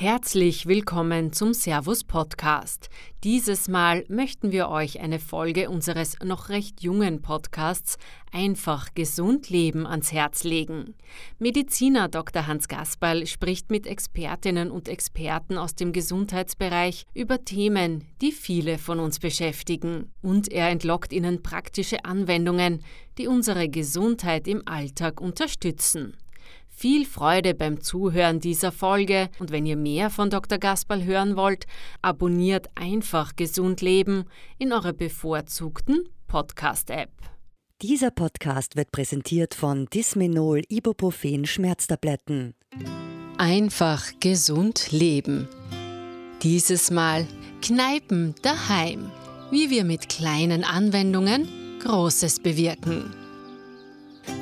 Herzlich willkommen zum Servus Podcast. Dieses Mal möchten wir euch eine Folge unseres noch recht jungen Podcasts Einfach gesund leben ans Herz legen. Mediziner Dr. Hans Gasperl spricht mit Expertinnen und Experten aus dem Gesundheitsbereich über Themen, die viele von uns beschäftigen. Und er entlockt ihnen praktische Anwendungen, die unsere Gesundheit im Alltag unterstützen. Viel Freude beim Zuhören dieser Folge und wenn ihr mehr von Dr. Gasperl hören wollt, abonniert einfach Gesund Leben in eurer bevorzugten Podcast-App. Dieser Podcast wird präsentiert von Dismenol Ibuprofen Schmerztabletten. Einfach gesund leben. Dieses Mal Kneipen daheim. Wie wir mit kleinen Anwendungen Großes bewirken.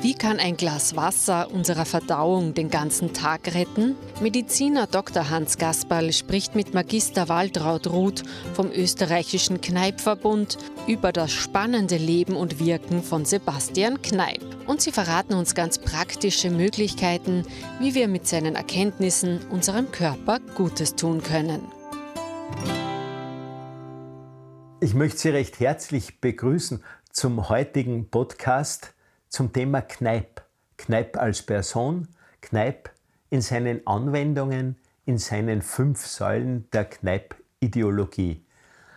Wie kann ein Glas Wasser unserer Verdauung den ganzen Tag retten? Mediziner Dr. Hans Gasperl spricht mit Magister Waltraud Ruth vom österreichischen Kneipverbund über das spannende Leben und Wirken von Sebastian Kneip. Und sie verraten uns ganz praktische Möglichkeiten, wie wir mit seinen Erkenntnissen unserem Körper Gutes tun können. Ich möchte Sie recht herzlich begrüßen zum heutigen Podcast zum Thema Kneip. Kneip als Person, Kneip in seinen Anwendungen, in seinen fünf Säulen der Kneip-Ideologie.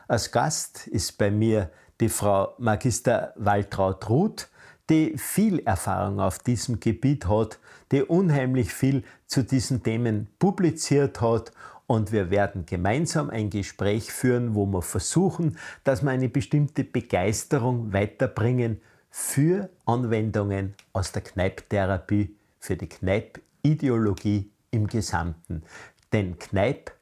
Als Gast ist bei mir die Frau Magister Waltraud Ruth, die viel Erfahrung auf diesem Gebiet hat, die unheimlich viel zu diesen Themen publiziert hat und wir werden gemeinsam ein Gespräch führen, wo wir versuchen, dass wir eine bestimmte Begeisterung weiterbringen für Anwendungen aus der Kneipptherapie, für die Kneipp-Ideologie im Gesamten. Denn Kneipp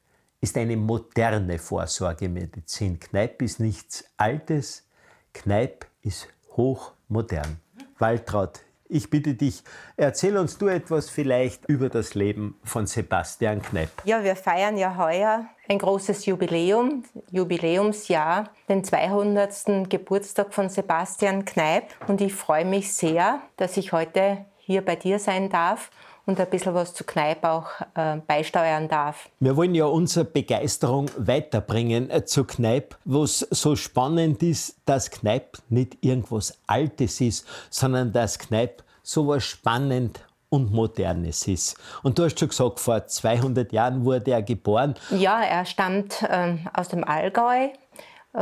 ist eine moderne Vorsorgemedizin. Kneipp ist nichts Altes, Kneipp ist hochmodern. Waltraud, ich bitte dich, erzähl uns du etwas vielleicht über das Leben von Sebastian Kneip. Ja, wir feiern ja heuer ein großes Jubiläum, Jubiläumsjahr, den 200. Geburtstag von Sebastian Kneip. Und ich freue mich sehr, dass ich heute hier bei dir sein darf und ein bisschen was zu Kneipp auch äh, beisteuern darf. Wir wollen ja unsere Begeisterung weiterbringen äh, zu Kneipp, was so spannend ist, dass Kneipp nicht irgendwas Altes ist, sondern dass Kneipp so was spannend und Modernes ist. Und du hast schon gesagt, vor 200 Jahren wurde er geboren. Ja, er stammt ähm, aus dem Allgäu,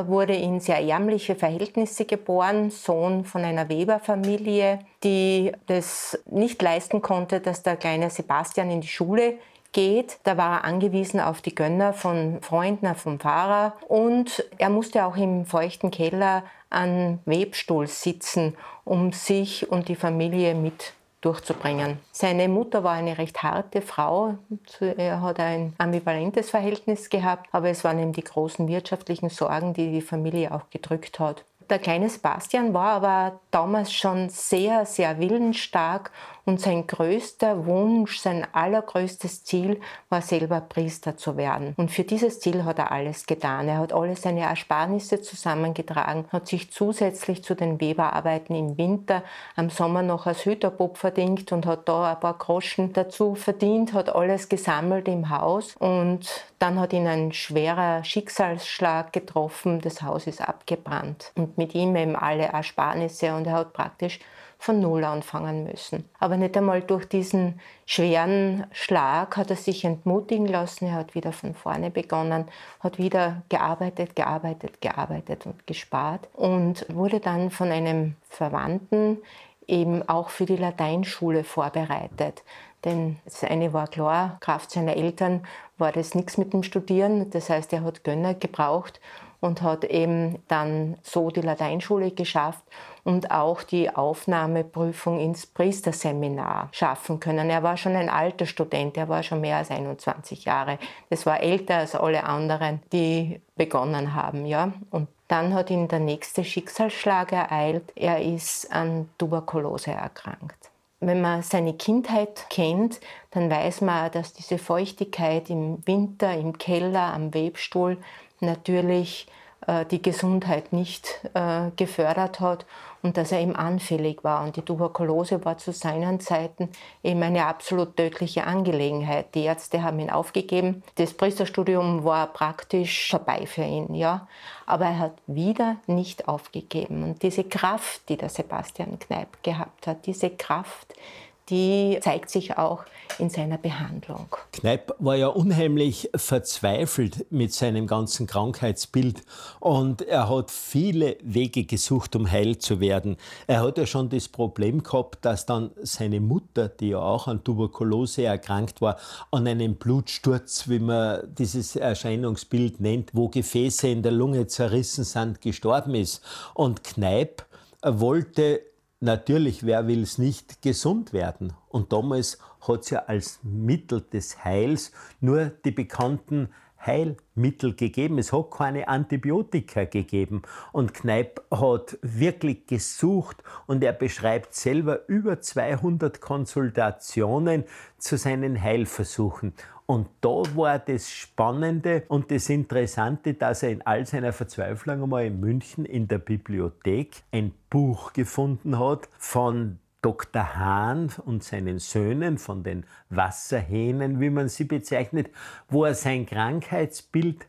wurde in sehr ärmliche Verhältnisse geboren, Sohn von einer Weberfamilie, die das nicht leisten konnte, dass der kleine Sebastian in die Schule geht. Da war er angewiesen auf die Gönner von Freunden, vom Fahrer und er musste auch im feuchten Keller an Webstuhl sitzen, um sich und die Familie mit durchzubringen. Seine Mutter war eine recht harte Frau. Er hat ein ambivalentes Verhältnis gehabt, aber es waren eben die großen wirtschaftlichen Sorgen, die die Familie auch gedrückt hat. Der kleine Sebastian war aber damals schon sehr, sehr willensstark und sein größter Wunsch, sein allergrößtes Ziel war selber Priester zu werden. Und für dieses Ziel hat er alles getan. Er hat alle seine Ersparnisse zusammengetragen, hat sich zusätzlich zu den Weberarbeiten im Winter am Sommer noch als Hüterbob verdient und hat da ein paar Groschen dazu verdient, hat alles gesammelt im Haus und dann hat ihn ein schwerer Schicksalsschlag getroffen. Das Haus ist abgebrannt und mit ihm eben alle Ersparnisse und er hat praktisch von Null anfangen müssen. Aber nicht einmal durch diesen schweren Schlag hat er sich entmutigen lassen. Er hat wieder von vorne begonnen, hat wieder gearbeitet, gearbeitet, gearbeitet und gespart und wurde dann von einem Verwandten eben auch für die Lateinschule vorbereitet. Denn das eine war klar, Kraft seiner Eltern war das nichts mit dem Studieren. Das heißt, er hat Gönner gebraucht und hat eben dann so die Lateinschule geschafft und auch die Aufnahmeprüfung ins Priesterseminar schaffen können. Er war schon ein alter Student, er war schon mehr als 21 Jahre. Das war älter als alle anderen, die begonnen haben. Ja? Und dann hat ihn der nächste Schicksalsschlag ereilt. Er ist an Tuberkulose erkrankt. Wenn man seine Kindheit kennt, dann weiß man, dass diese Feuchtigkeit im Winter, im Keller, am Webstuhl natürlich äh, die Gesundheit nicht äh, gefördert hat und dass er eben anfällig war. Und die Tuberkulose war zu seinen Zeiten eben eine absolut tödliche Angelegenheit. Die Ärzte haben ihn aufgegeben. Das Priesterstudium war praktisch vorbei für ihn. Ja? Aber er hat wieder nicht aufgegeben. Und diese Kraft, die der Sebastian Kneip gehabt hat, diese Kraft, die zeigt sich auch in seiner Behandlung. Kneip war ja unheimlich verzweifelt mit seinem ganzen Krankheitsbild und er hat viele Wege gesucht, um heil zu werden. Er hat ja schon das Problem gehabt, dass dann seine Mutter, die ja auch an Tuberkulose erkrankt war, an einem Blutsturz, wie man dieses Erscheinungsbild nennt, wo Gefäße in der Lunge zerrissen sind, gestorben ist. Und Kneip wollte natürlich, wer will es nicht, gesund werden. Und damals hat es ja als Mittel des Heils nur die bekannten Heilmittel gegeben. Es hat keine Antibiotika gegeben. Und Kneip hat wirklich gesucht und er beschreibt selber über 200 Konsultationen zu seinen Heilversuchen. Und da war das Spannende und das Interessante, dass er in all seiner Verzweiflung einmal in München in der Bibliothek ein Buch gefunden hat von Dr. Hahn und seinen Söhnen, von den Wasserhähnen, wie man sie bezeichnet, wo er sein Krankheitsbild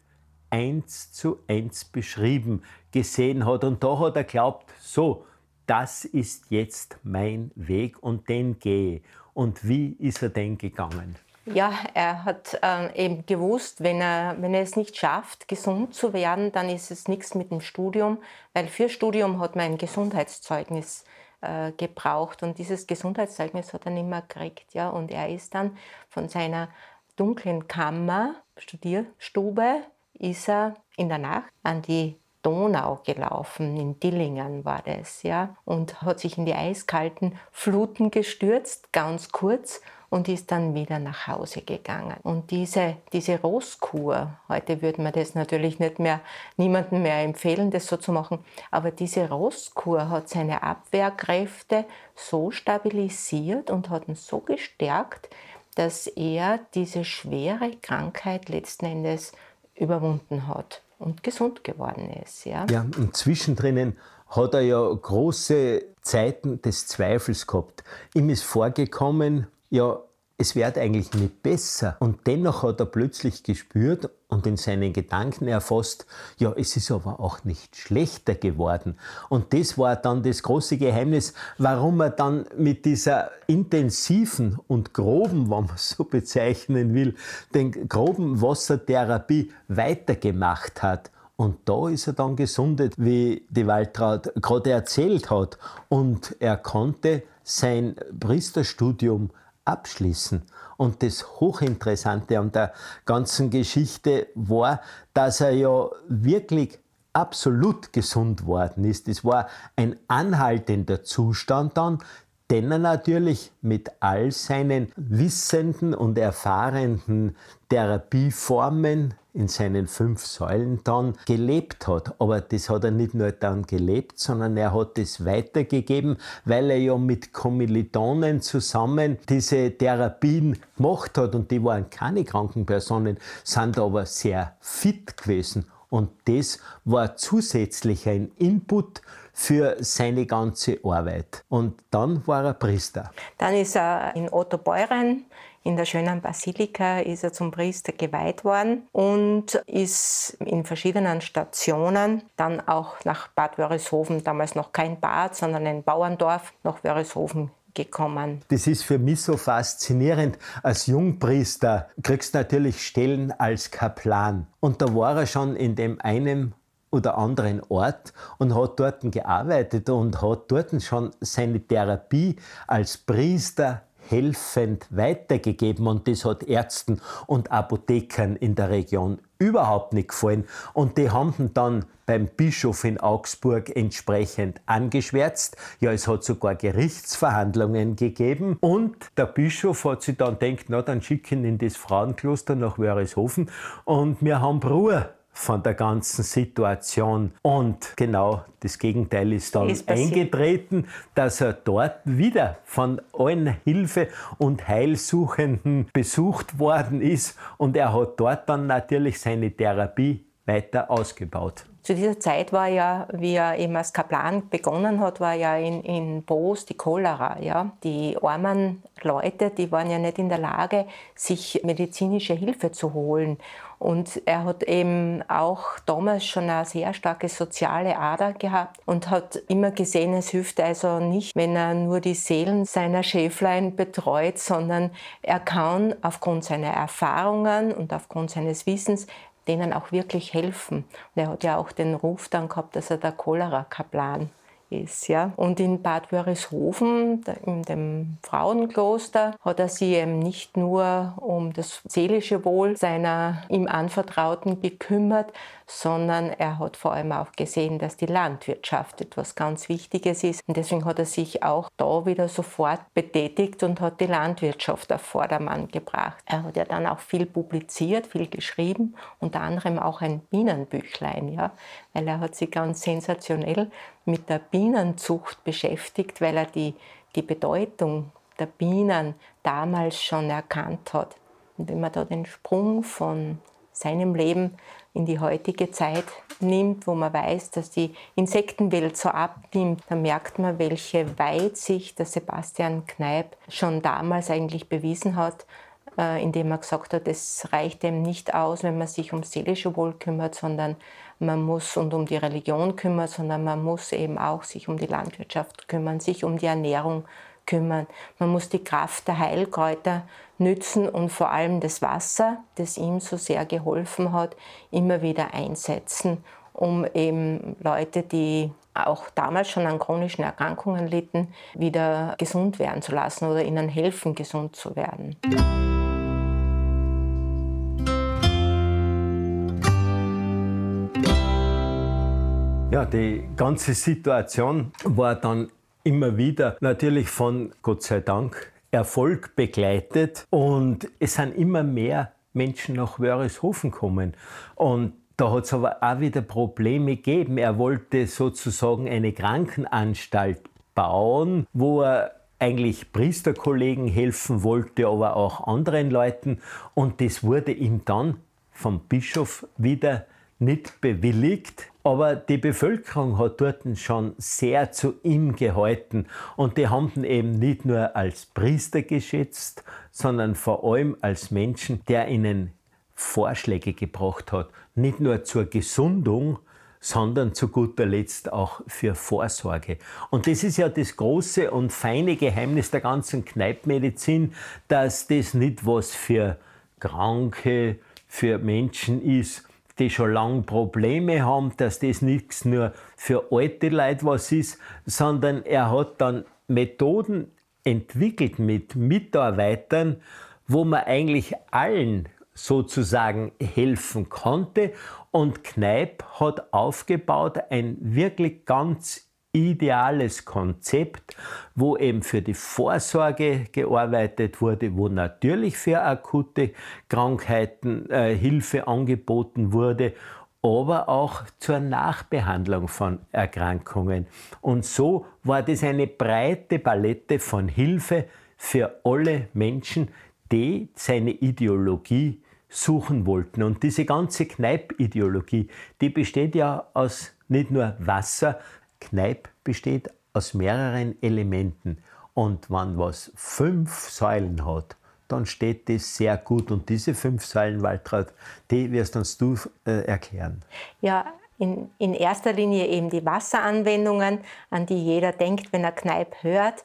eins zu eins beschrieben gesehen hat. Und da hat er glaubt, so, das ist jetzt mein Weg und den gehe. Und wie ist er denn gegangen? Ja, er hat äh, eben gewusst, wenn er, wenn er es nicht schafft, gesund zu werden, dann ist es nichts mit dem Studium, weil für Studium hat man ein Gesundheitszeugnis äh, gebraucht und dieses Gesundheitszeugnis hat er nicht mehr gekriegt. Ja? Und er ist dann von seiner dunklen Kammer, Studierstube, ist er in der Nacht an die Donau gelaufen, in Dillingen war das, ja, und hat sich in die eiskalten Fluten gestürzt, ganz kurz, und ist dann wieder nach Hause gegangen. Und diese, diese Rostkur, heute würde man das natürlich nicht mehr, niemandem mehr empfehlen, das so zu machen, aber diese Rostkur hat seine Abwehrkräfte so stabilisiert und hat ihn so gestärkt, dass er diese schwere Krankheit letzten Endes überwunden hat und gesund geworden ist. Ja, ja und zwischendrin hat er ja große Zeiten des Zweifels gehabt. Ihm ist vorgekommen, ja, es wird eigentlich nicht besser. Und dennoch hat er plötzlich gespürt und in seinen Gedanken erfasst, ja, es ist aber auch nicht schlechter geworden. Und das war dann das große Geheimnis, warum er dann mit dieser intensiven und groben, wenn man so bezeichnen will, den groben Wassertherapie weitergemacht hat. Und da ist er dann gesundet, wie die Waltraud gerade erzählt hat. Und er konnte sein Priesterstudium abschließen. Und das Hochinteressante an der ganzen Geschichte war, dass er ja wirklich absolut gesund worden ist. Es war ein anhaltender Zustand dann, den er natürlich mit all seinen wissenden und erfahrenen Therapieformen in seinen fünf Säulen dann gelebt hat. Aber das hat er nicht nur dann gelebt, sondern er hat es weitergegeben, weil er ja mit Kommilitonen zusammen diese Therapien gemacht hat und die waren keine kranken Personen, sind aber sehr fit gewesen. Und das war zusätzlich ein Input für seine ganze Arbeit. Und dann war er Priester. Dann ist er in Otto Beuren in der schönen Basilika ist er zum Priester geweiht worden und ist in verschiedenen Stationen dann auch nach Bad Wörishofen, damals noch kein Bad, sondern ein Bauerndorf, nach Wörishofen gekommen. Das ist für mich so faszinierend. Als Jungpriester kriegst du natürlich Stellen als Kaplan. Und da war er schon in dem einen oder anderen Ort und hat dort gearbeitet und hat dort schon seine Therapie als Priester helfend weitergegeben und das hat Ärzten und Apothekern in der Region überhaupt nicht gefallen. Und die haben dann beim Bischof in Augsburg entsprechend angeschwärzt. Ja, es hat sogar Gerichtsverhandlungen gegeben. Und der Bischof hat sich dann gedacht, na dann schicken in das Frauenkloster nach Wörishofen. Und wir haben Ruhe von der ganzen Situation. Und genau das Gegenteil ist dann ist eingetreten, dass er dort wieder von allen Hilfe- und Heilsuchenden besucht worden ist. Und er hat dort dann natürlich seine Therapie weiter ausgebaut. Zu dieser Zeit war ja, wie er eben als Kaplan begonnen hat, war ja in, in Boos die Cholera. Ja? Die armen Leute, die waren ja nicht in der Lage, sich medizinische Hilfe zu holen. Und er hat eben auch damals schon eine sehr starke soziale Ader gehabt und hat immer gesehen, es hilft also nicht, wenn er nur die Seelen seiner Schäflein betreut, sondern er kann aufgrund seiner Erfahrungen und aufgrund seines Wissens denen auch wirklich helfen. Und er hat ja auch den Ruf dann gehabt, dass er der Cholera-Kaplan ist. Ja. Und in Bad Wörishofen, in dem Frauenkloster, hat er sich eben nicht nur um das seelische Wohl seiner ihm Anvertrauten gekümmert, sondern er hat vor allem auch gesehen, dass die Landwirtschaft etwas ganz Wichtiges ist. Und deswegen hat er sich auch da wieder sofort betätigt und hat die Landwirtschaft auf Vordermann gebracht. Er hat ja dann auch viel publiziert, viel geschrieben, unter anderem auch ein Bienenbüchlein, ja, weil er hat sich ganz sensationell mit der Bienenzucht beschäftigt, weil er die, die Bedeutung der Bienen damals schon erkannt hat. Und wenn man da den Sprung von seinem Leben in die heutige Zeit nimmt, wo man weiß, dass die Insektenwelt so abnimmt, dann merkt man, welche Weitsicht der Sebastian Kneip schon damals eigentlich bewiesen hat, äh, indem er gesagt hat, es reicht ihm nicht aus, wenn man sich um seelische Wohl kümmert, sondern man muss und um die Religion kümmern, sondern man muss eben auch sich um die Landwirtschaft kümmern, sich um die Ernährung kümmern. Man muss die Kraft der Heilkräuter nützen und vor allem das Wasser, das ihm so sehr geholfen hat, immer wieder einsetzen, um eben Leute, die auch damals schon an chronischen Erkrankungen litten, wieder gesund werden zu lassen oder ihnen helfen, gesund zu werden. Ja, die ganze Situation war dann immer wieder natürlich von Gott sei Dank Erfolg begleitet und es sind immer mehr Menschen nach Wörishofen gekommen. Und da hat es aber auch wieder Probleme gegeben. Er wollte sozusagen eine Krankenanstalt bauen, wo er eigentlich Priesterkollegen helfen wollte, aber auch anderen Leuten. Und das wurde ihm dann vom Bischof wieder nicht bewilligt. Aber die Bevölkerung hat dort schon sehr zu ihm gehalten und die haben ihn eben nicht nur als Priester geschätzt, sondern vor allem als Menschen, der ihnen Vorschläge gebracht hat, nicht nur zur Gesundung, sondern zu guter Letzt auch für Vorsorge. Und das ist ja das große und feine Geheimnis der ganzen Kneipmedizin, dass das nicht was für Kranke, für Menschen ist, die schon lange Probleme haben, dass das nichts nur für alte Leute was ist, sondern er hat dann Methoden entwickelt mit Mitarbeitern, wo man eigentlich allen sozusagen helfen konnte. Und Kneip hat aufgebaut ein wirklich ganz ideales Konzept, wo eben für die Vorsorge gearbeitet wurde, wo natürlich für akute Krankheiten äh, Hilfe angeboten wurde, aber auch zur Nachbehandlung von Erkrankungen. Und so war das eine breite Palette von Hilfe für alle Menschen, die seine Ideologie suchen wollten. Und diese ganze Kneipp-Ideologie, die besteht ja aus nicht nur Wasser, Kneipp besteht aus mehreren Elementen. Und wenn was fünf Säulen hat, dann steht das sehr gut. Und diese fünf Säulen, Waltraud, die wirst uns du äh, erklären. Ja, in, in erster Linie eben die Wasseranwendungen, an die jeder denkt, wenn er Kneipp hört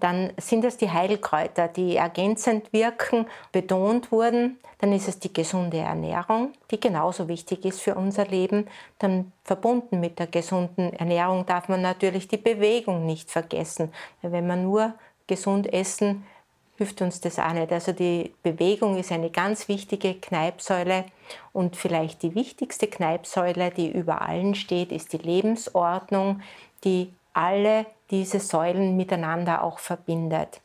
dann sind es die Heilkräuter, die ergänzend wirken, betont wurden. Dann ist es die gesunde Ernährung, die genauso wichtig ist für unser Leben. Dann verbunden mit der gesunden Ernährung darf man natürlich die Bewegung nicht vergessen. Wenn wir nur gesund essen, hilft uns das auch nicht. Also die Bewegung ist eine ganz wichtige Kneipsäule und vielleicht die wichtigste Kneipsäule, die über allen steht, ist die Lebensordnung, die alle diese Säulen miteinander auch verbindet.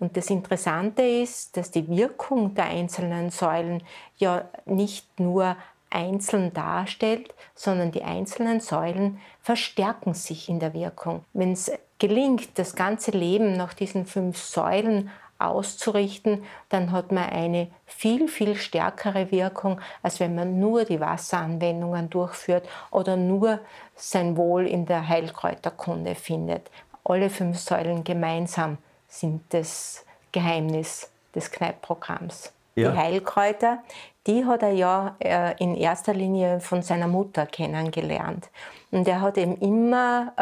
Und das Interessante ist, dass die Wirkung der einzelnen Säulen ja nicht nur einzeln darstellt, sondern die einzelnen Säulen verstärken sich in der Wirkung. Wenn es gelingt, das ganze Leben nach diesen fünf Säulen auszurichten, dann hat man eine viel, viel stärkere Wirkung, als wenn man nur die Wasseranwendungen durchführt oder nur sein Wohl in der Heilkräuterkunde findet. Alle fünf Säulen gemeinsam sind das Geheimnis des Kneippprogramms. Ja. Die Heilkräuter, die hat er ja äh, in erster Linie von seiner Mutter kennengelernt. Und er hat eben immer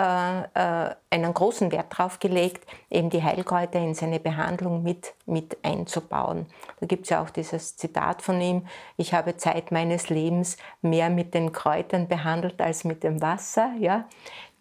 äh, äh, einen großen Wert darauf gelegt, eben die Heilkräuter in seine Behandlung mit, mit einzubauen. Da gibt es ja auch dieses Zitat von ihm, ich habe Zeit meines Lebens mehr mit den Kräutern behandelt als mit dem Wasser. Ja?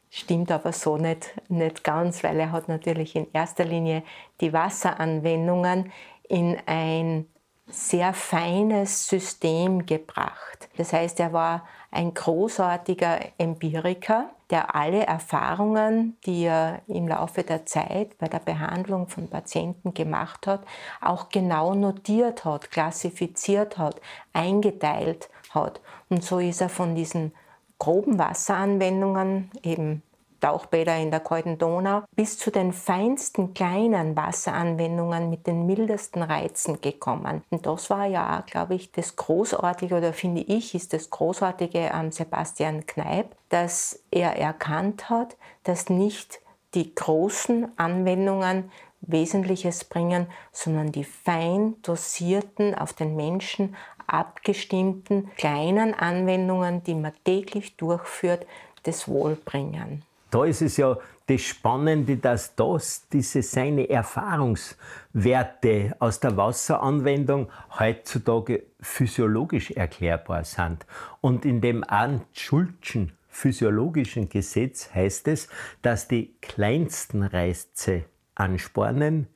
Stimmt aber so nicht, nicht ganz, weil er hat natürlich in erster Linie die Wasseranwendungen in ein sehr feines System gebracht. Das heißt, er war ein großartiger Empiriker, der alle Erfahrungen, die er im Laufe der Zeit bei der Behandlung von Patienten gemacht hat, auch genau notiert hat, klassifiziert hat, eingeteilt hat. Und so ist er von diesen groben Wasseranwendungen eben Tauchbäder in der kalten Donau, bis zu den feinsten kleinen Wasseranwendungen mit den mildesten Reizen gekommen. Und das war ja glaube ich, das Großartige, oder finde ich, ist das Großartige am Sebastian Kneip, dass er erkannt hat, dass nicht die großen Anwendungen Wesentliches bringen, sondern die fein dosierten, auf den Menschen abgestimmten kleinen Anwendungen, die man täglich durchführt, das Wohl bringen da ist es ja das Spannende, dass das, diese seine Erfahrungswerte aus der Wasseranwendung heutzutage physiologisch erklärbar sind. Und in dem Schulzschen physiologischen Gesetz heißt es, dass die kleinsten Reize anspornen,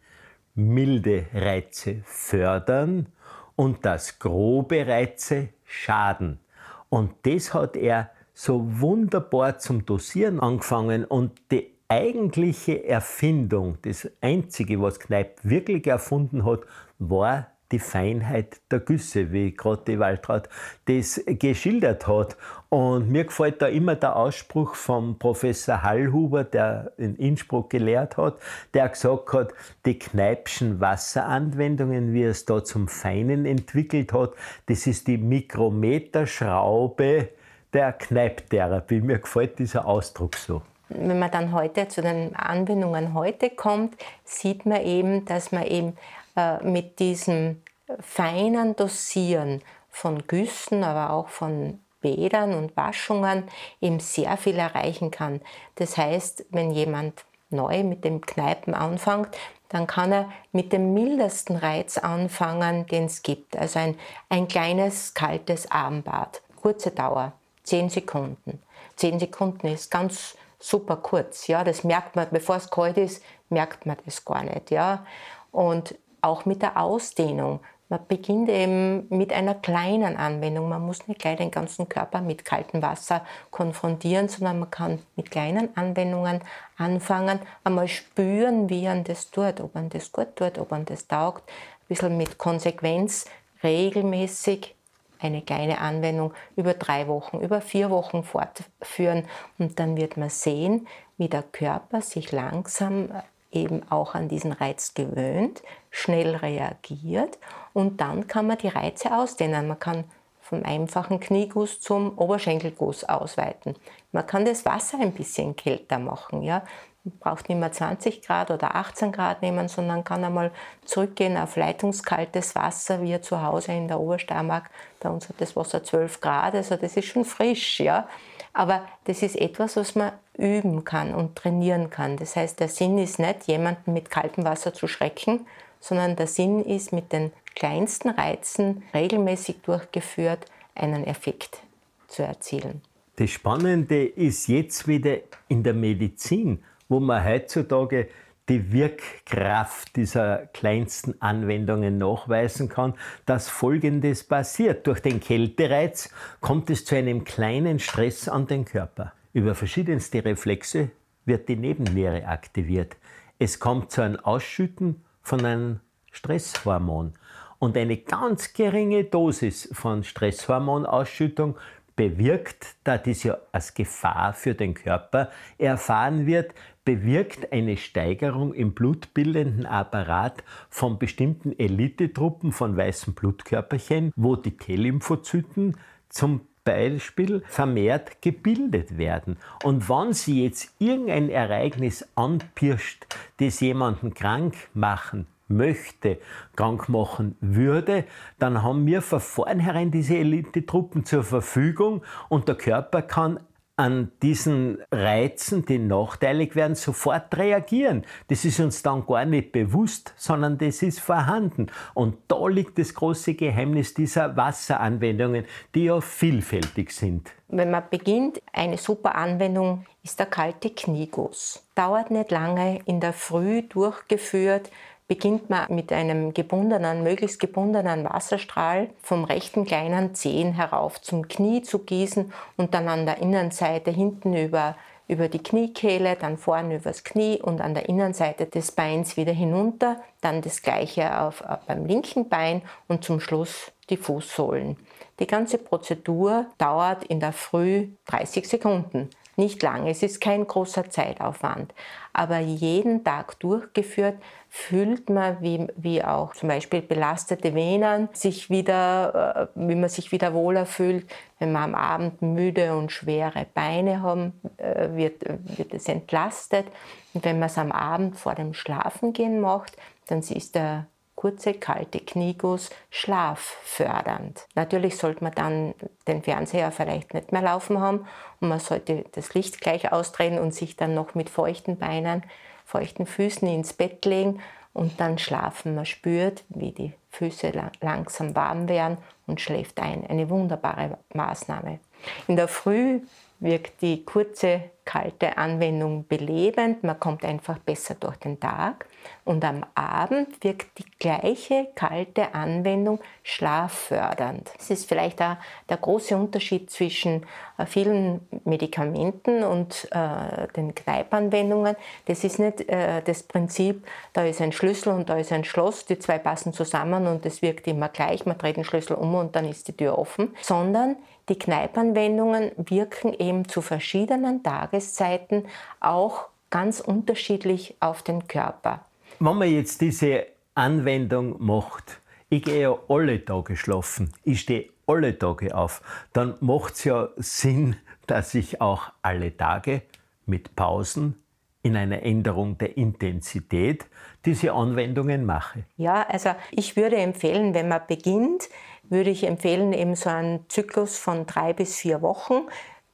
milde Reize fördern und dass grobe Reize schaden. Und das hat er so wunderbar zum Dosieren angefangen und die eigentliche Erfindung, das Einzige, was Kneipp wirklich erfunden hat, war die Feinheit der Güsse, wie gerade die Waltraud das geschildert hat. Und mir gefällt da immer der Ausspruch vom Professor Hallhuber, der in Innsbruck gelehrt hat, der gesagt hat, die Kneipschen Wasseranwendungen, wie er es da zum Feinen entwickelt hat, das ist die Mikrometerschraube der Kneipptherapie. Mir gefällt dieser Ausdruck so. Wenn man dann heute zu den Anwendungen heute kommt, sieht man eben, dass man eben äh, mit diesem feinen Dosieren von Güssen, aber auch von Bädern und Waschungen eben sehr viel erreichen kann. Das heißt, wenn jemand neu mit dem Kneipen anfängt, dann kann er mit dem mildesten Reiz anfangen, den es gibt. Also ein, ein kleines kaltes Abendbad, kurze Dauer, 10 Sekunden. 10 Sekunden ist ganz super kurz. Ja, das merkt man, bevor es kalt ist, merkt man das gar nicht. Ja. Und auch mit der Ausdehnung. Man beginnt eben mit einer kleinen Anwendung. Man muss nicht gleich den ganzen Körper mit kaltem Wasser konfrontieren, sondern man kann mit kleinen Anwendungen anfangen, einmal spüren, wie man das tut, ob man das gut tut, ob man das taugt. Ein bisschen mit Konsequenz regelmäßig eine kleine Anwendung über drei Wochen, über vier Wochen fortführen und dann wird man sehen, wie der Körper sich langsam äh, eben auch an diesen Reiz gewöhnt, schnell reagiert und dann kann man die Reize ausdehnen. Man kann vom einfachen Knieguss zum Oberschenkelguss ausweiten. Man kann das Wasser ein bisschen kälter machen. Ja? Braucht nicht mehr 20 Grad oder 18 Grad nehmen, sondern kann einmal zurückgehen auf leitungskaltes Wasser, wie zu Hause in der Obersteiermark. Bei uns hat das Wasser 12 Grad, also das ist schon frisch. Ja? Aber das ist etwas, was man üben kann und trainieren kann. Das heißt, der Sinn ist nicht, jemanden mit kaltem Wasser zu schrecken, sondern der Sinn ist, mit den kleinsten Reizen regelmäßig durchgeführt einen Effekt zu erzielen. Das Spannende ist jetzt wieder in der Medizin wo man heutzutage die Wirkkraft dieser kleinsten Anwendungen nachweisen kann, dass Folgendes passiert. Durch den Kältereiz kommt es zu einem kleinen Stress an den Körper. Über verschiedenste Reflexe wird die Nebenniere aktiviert. Es kommt zu einem Ausschütten von einem Stresshormon. Und eine ganz geringe Dosis von Stresshormonausschüttung bewirkt, da dies ja als Gefahr für den Körper erfahren wird, bewirkt eine Steigerung im blutbildenden Apparat von bestimmten Elitetruppen von weißen Blutkörperchen, wo die T-Lymphozyten zum Beispiel vermehrt gebildet werden. Und wenn sie jetzt irgendein Ereignis anpirscht, das jemanden krank machen möchte, krank machen würde, dann haben wir von vornherein diese Elitetruppen zur Verfügung und der Körper kann an diesen Reizen, die nachteilig werden, sofort reagieren. Das ist uns dann gar nicht bewusst, sondern das ist vorhanden. Und da liegt das große Geheimnis dieser Wasseranwendungen, die ja vielfältig sind. Wenn man beginnt, eine super Anwendung ist der kalte Knieguss. Dauert nicht lange, in der Früh durchgeführt, beginnt man mit einem gebundenen, möglichst gebundenen Wasserstrahl vom rechten kleinen Zehen herauf zum Knie zu gießen und dann an der Innenseite hinten über, über die Kniekehle, dann vorne übers Knie und an der Innenseite des Beins wieder hinunter, dann das gleiche auf, auf beim linken Bein und zum Schluss die Fußsohlen. Die ganze Prozedur dauert in der Früh 30 Sekunden nicht lange. Es ist kein großer Zeitaufwand. Aber jeden Tag durchgeführt fühlt man, wie, wie auch zum Beispiel belastete Venen, sich wieder, äh, wie man sich wieder wohler fühlt. Wenn man am Abend müde und schwere Beine haben, äh, wird, wird es entlastet. Und wenn man es am Abend vor dem Schlafengehen macht, dann ist der kurze kalte Knieguss schlaffördernd. Natürlich sollte man dann den Fernseher vielleicht nicht mehr laufen haben und man sollte das Licht gleich ausdrehen und sich dann noch mit feuchten Beinen, feuchten Füßen ins Bett legen und dann schlafen. Man spürt, wie die Füße langsam warm werden und schläft ein. Eine wunderbare Maßnahme. In der Früh wirkt die kurze kalte Anwendung belebend, man kommt einfach besser durch den Tag und am Abend wirkt die gleiche kalte Anwendung schlaffördernd. Das ist vielleicht auch der große Unterschied zwischen äh, vielen Medikamenten und äh, den Kneipanwendungen. Das ist nicht äh, das Prinzip, da ist ein Schlüssel und da ist ein Schloss, die zwei passen zusammen und es wirkt immer gleich, man dreht den Schlüssel um und dann ist die Tür offen, sondern die Kneipanwendungen wirken eben zu verschiedenen Tageszeiten auch ganz unterschiedlich auf den Körper. Wenn man jetzt diese Anwendung macht, ich gehe ja alle Tage schlafen, ich stehe alle Tage auf, dann macht es ja Sinn, dass ich auch alle Tage mit Pausen in einer Änderung der Intensität diese Anwendungen mache. Ja, also ich würde empfehlen, wenn man beginnt, würde ich empfehlen, eben so einen Zyklus von drei bis vier Wochen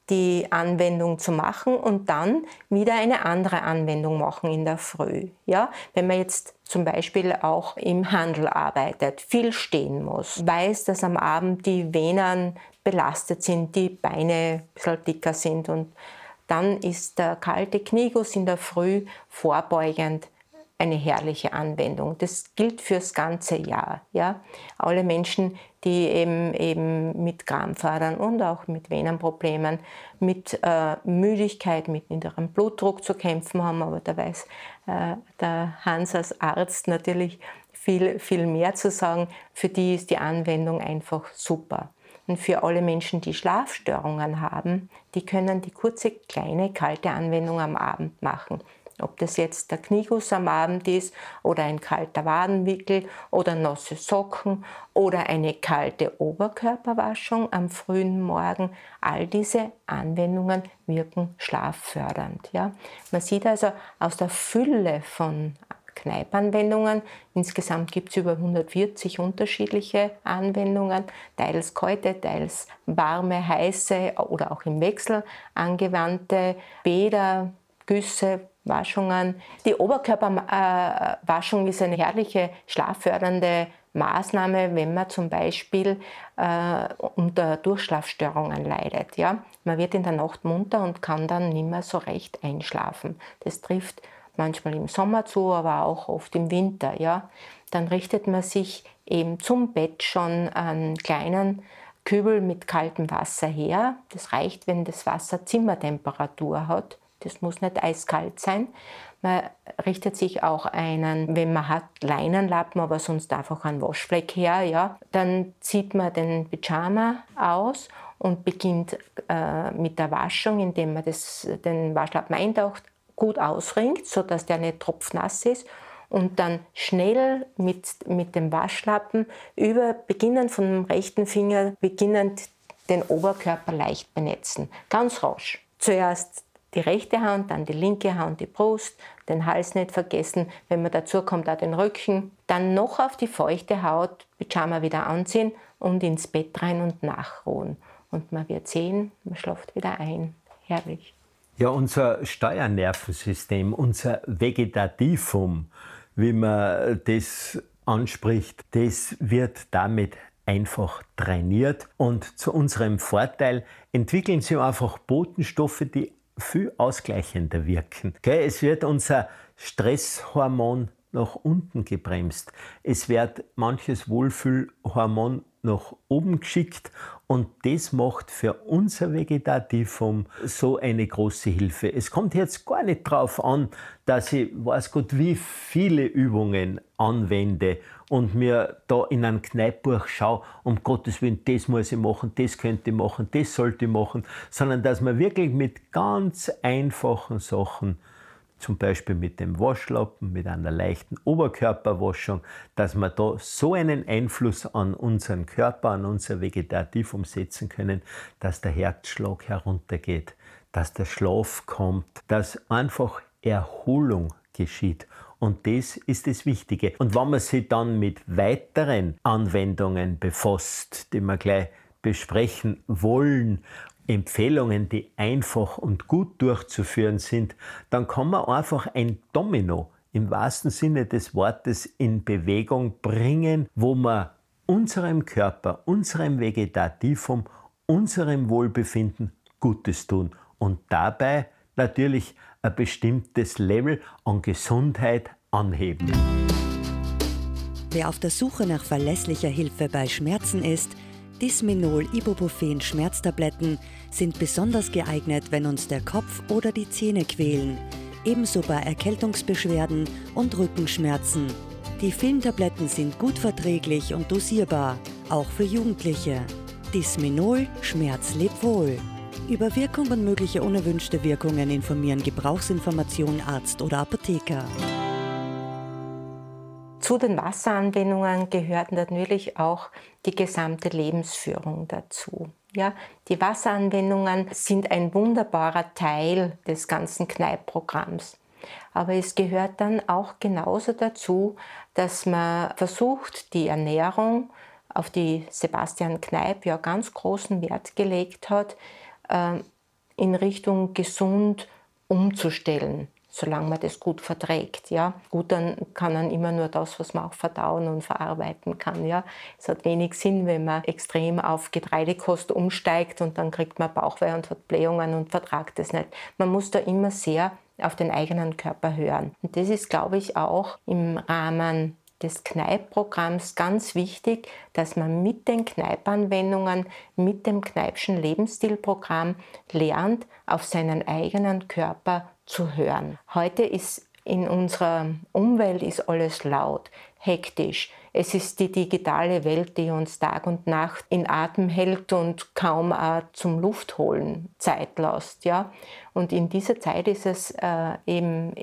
die Anwendung zu machen und dann wieder eine andere Anwendung machen in der Früh. Ja? Wenn man jetzt zum Beispiel auch im Handel arbeitet, viel stehen muss, weiß, dass am Abend die Venen belastet sind, die Beine ein bisschen dicker sind und dann ist der kalte Knieguss in der Früh vorbeugend eine herrliche Anwendung. Das gilt fürs ganze Jahr. Ja? Alle Menschen, die eben, eben mit Krampfadern und auch mit Venenproblemen, mit äh, Müdigkeit, mit niederem Blutdruck zu kämpfen haben, aber da weiß äh, der Hans als Arzt natürlich viel, viel mehr zu sagen. Für die ist die Anwendung einfach super. Und für alle Menschen, die Schlafstörungen haben, die können die kurze, kleine, kalte Anwendung am Abend machen. Ob das jetzt der Knieguss am Abend ist oder ein kalter Wadenwickel oder nasse Socken oder eine kalte Oberkörperwaschung am frühen Morgen, all diese Anwendungen wirken schlaffördernd. Ja? Man sieht also aus der Fülle von Kneipanwendungen. Insgesamt gibt es über 140 unterschiedliche Anwendungen, teils kalte, teils warme, heiße oder auch im Wechsel angewandte Bäder, Güsse, Waschungen. Die Oberkörperwaschung ist eine herrliche schlaffördernde Maßnahme, wenn man zum Beispiel äh, unter Durchschlafstörungen leidet. Ja? Man wird in der Nacht munter und kann dann nicht mehr so recht einschlafen. Das trifft manchmal im Sommer zu, aber auch oft im Winter. Ja? Dann richtet man sich eben zum Bett schon einen kleinen Kübel mit kaltem Wasser her. Das reicht, wenn das Wasser Zimmertemperatur hat. Das muss nicht eiskalt sein. Man richtet sich auch einen, wenn man hat, Leinenlappen, aber sonst einfach einen Waschfleck her, ja. Dann zieht man den Pyjama aus und beginnt äh, mit der Waschung, indem man das, den Waschlappen eintaucht, gut ausringt, sodass der nicht tropfnass ist und dann schnell mit, mit dem Waschlappen über, beginnend von dem rechten Finger, beginnend den Oberkörper leicht benetzen. Ganz rasch. Zuerst die rechte Hand, dann die linke Hand, die Brust, den Hals nicht vergessen. Wenn man dazu kommt, auch den Rücken. Dann noch auf die feuchte Haut, Pyjama wieder anziehen und ins Bett rein und nachruhen. Und man wird sehen, man schläft wieder ein. Herrlich. Ja, unser Steuernervensystem, unser Vegetativum, wie man das anspricht, das wird damit einfach trainiert und zu unserem Vorteil entwickeln sie einfach Botenstoffe, die viel ausgleichender wirken. Es wird unser Stresshormon nach unten gebremst. Es wird manches Wohlfühlhormon nach oben geschickt und das macht für unser Vegetativum so eine große Hilfe. Es kommt jetzt gar nicht darauf an, dass ich weiß Gott wie viele Übungen anwende und mir da in ein Kneippbuch schaue, um Gottes Willen, das muss ich machen, das könnte ich machen, das sollte ich machen, sondern dass man wirklich mit ganz einfachen Sachen zum Beispiel mit dem Waschlappen, mit einer leichten Oberkörperwaschung, dass wir da so einen Einfluss an unseren Körper, an unser Vegetativ umsetzen können, dass der Herzschlag heruntergeht, dass der Schlaf kommt, dass einfach Erholung geschieht. Und das ist das Wichtige. Und wenn man sich dann mit weiteren Anwendungen befasst, die wir gleich besprechen wollen Empfehlungen, die einfach und gut durchzuführen sind, dann kann man einfach ein Domino im wahrsten Sinne des Wortes in Bewegung bringen, wo man unserem Körper, unserem Vegetativum, unserem Wohlbefinden Gutes tun und dabei natürlich ein bestimmtes Level an Gesundheit anheben. Wer auf der Suche nach verlässlicher Hilfe bei Schmerzen ist, Dysmenol Ibuprofen Schmerztabletten sind besonders geeignet, wenn uns der Kopf oder die Zähne quälen, ebenso bei Erkältungsbeschwerden und Rückenschmerzen. Die Filmtabletten sind gut verträglich und dosierbar, auch für Jugendliche. Dysmenol Schmerz lebt wohl. Über Wirkung und mögliche unerwünschte Wirkungen informieren Gebrauchsinformation Arzt oder Apotheker. Zu den Wasseranwendungen gehört natürlich auch die gesamte Lebensführung dazu. Ja, die Wasseranwendungen sind ein wunderbarer Teil des ganzen Kneippprogramms. Aber es gehört dann auch genauso dazu, dass man versucht, die Ernährung, auf die Sebastian Kneip ja ganz großen Wert gelegt hat, äh, in Richtung gesund umzustellen solange man das gut verträgt. Ja. Gut, dann kann man immer nur das, was man auch verdauen und verarbeiten kann. Ja. Es hat wenig Sinn, wenn man extrem auf Getreidekost umsteigt und dann kriegt man Bauchweh und hat Blähungen und vertragt es nicht. Man muss da immer sehr auf den eigenen Körper hören. Und das ist, glaube ich, auch im Rahmen des Kneippprogramms ganz wichtig, dass man mit den Kneipanwendungen, mit dem Kneipschen Lebensstilprogramm lernt, auf seinen eigenen Körper zu hören. Heute ist in unserer Umwelt ist alles laut, hektisch. Es ist die digitale Welt, die uns Tag und Nacht in Atem hält und kaum auch zum Luftholen Zeit lässt. Ja? Und in dieser Zeit ist es äh, eben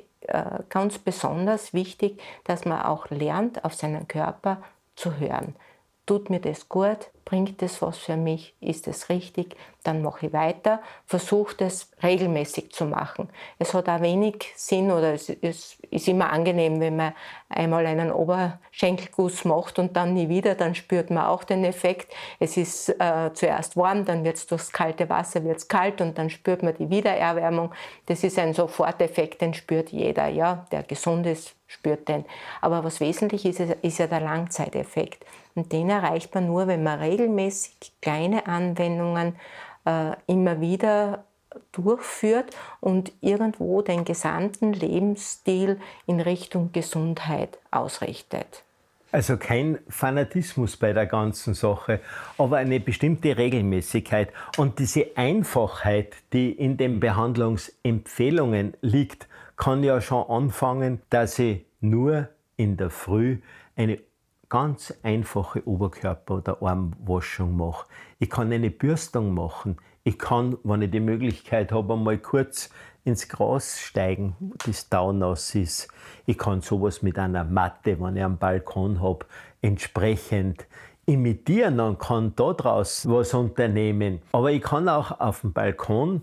ganz besonders wichtig, dass man auch lernt, auf seinen Körper zu hören. Tut mir das gut? Bringt das was für mich? Ist es richtig? Dann mache ich weiter. Versuche das regelmäßig zu machen. Es hat auch wenig Sinn oder es ist, ist immer angenehm, wenn man einmal einen Oberschenkelguss macht und dann nie wieder, dann spürt man auch den Effekt. Es ist äh, zuerst warm, dann wird es durchs kalte Wasser wird's kalt und dann spürt man die Wiedererwärmung. Das ist ein Soforteffekt, den spürt jeder, ja, der gesund ist, spürt den. Aber was wesentlich ist, ist ja der Langzeiteffekt. Und den erreicht man nur, wenn man regelmäßig kleine Anwendungen äh, immer wieder durchführt und irgendwo den gesamten Lebensstil in Richtung Gesundheit ausrichtet. Also kein Fanatismus bei der ganzen Sache, aber eine bestimmte Regelmäßigkeit. Und diese Einfachheit, die in den Behandlungsempfehlungen liegt, kann ja schon anfangen, dass ich nur in der Früh eine ganz einfache Oberkörper- oder Armwaschung mache. Ich kann eine Bürstung machen. Ich kann, wenn ich die Möglichkeit habe, einmal kurz ins Gras steigen, das daunass ist. Ich kann sowas mit einer Matte, wenn ich einen Balkon habe, entsprechend imitieren und kann daraus was unternehmen. Aber ich kann auch auf dem Balkon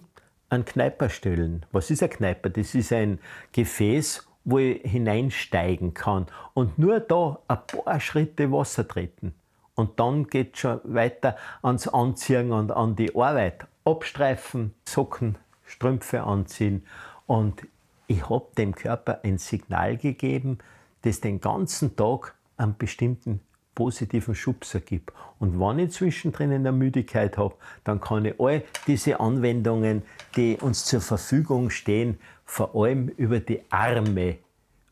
einen Kneiper stellen. Was ist ein Kneiper? Das ist ein Gefäß, wo ich hineinsteigen kann und nur da ein paar Schritte Wasser treten. Und dann geht es schon weiter ans Anziehen und an die Arbeit. Abstreifen, Socken, Strümpfe anziehen. Und ich habe dem Körper ein Signal gegeben, das den ganzen Tag einen bestimmten positiven Schubser gibt. Und wenn ich zwischendrin eine Müdigkeit habe, dann kann ich all diese Anwendungen, die uns zur Verfügung stehen, vor allem über die Arme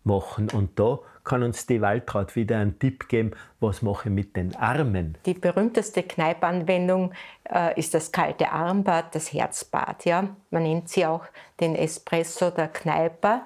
machen. Und da kann uns die Waltraud wieder einen Tipp geben, was mache ich mit den Armen. Die berühmteste Kneipanwendung äh, ist das kalte Armbad, das Herzbad. Ja? Man nennt sie auch den Espresso der Kneiper.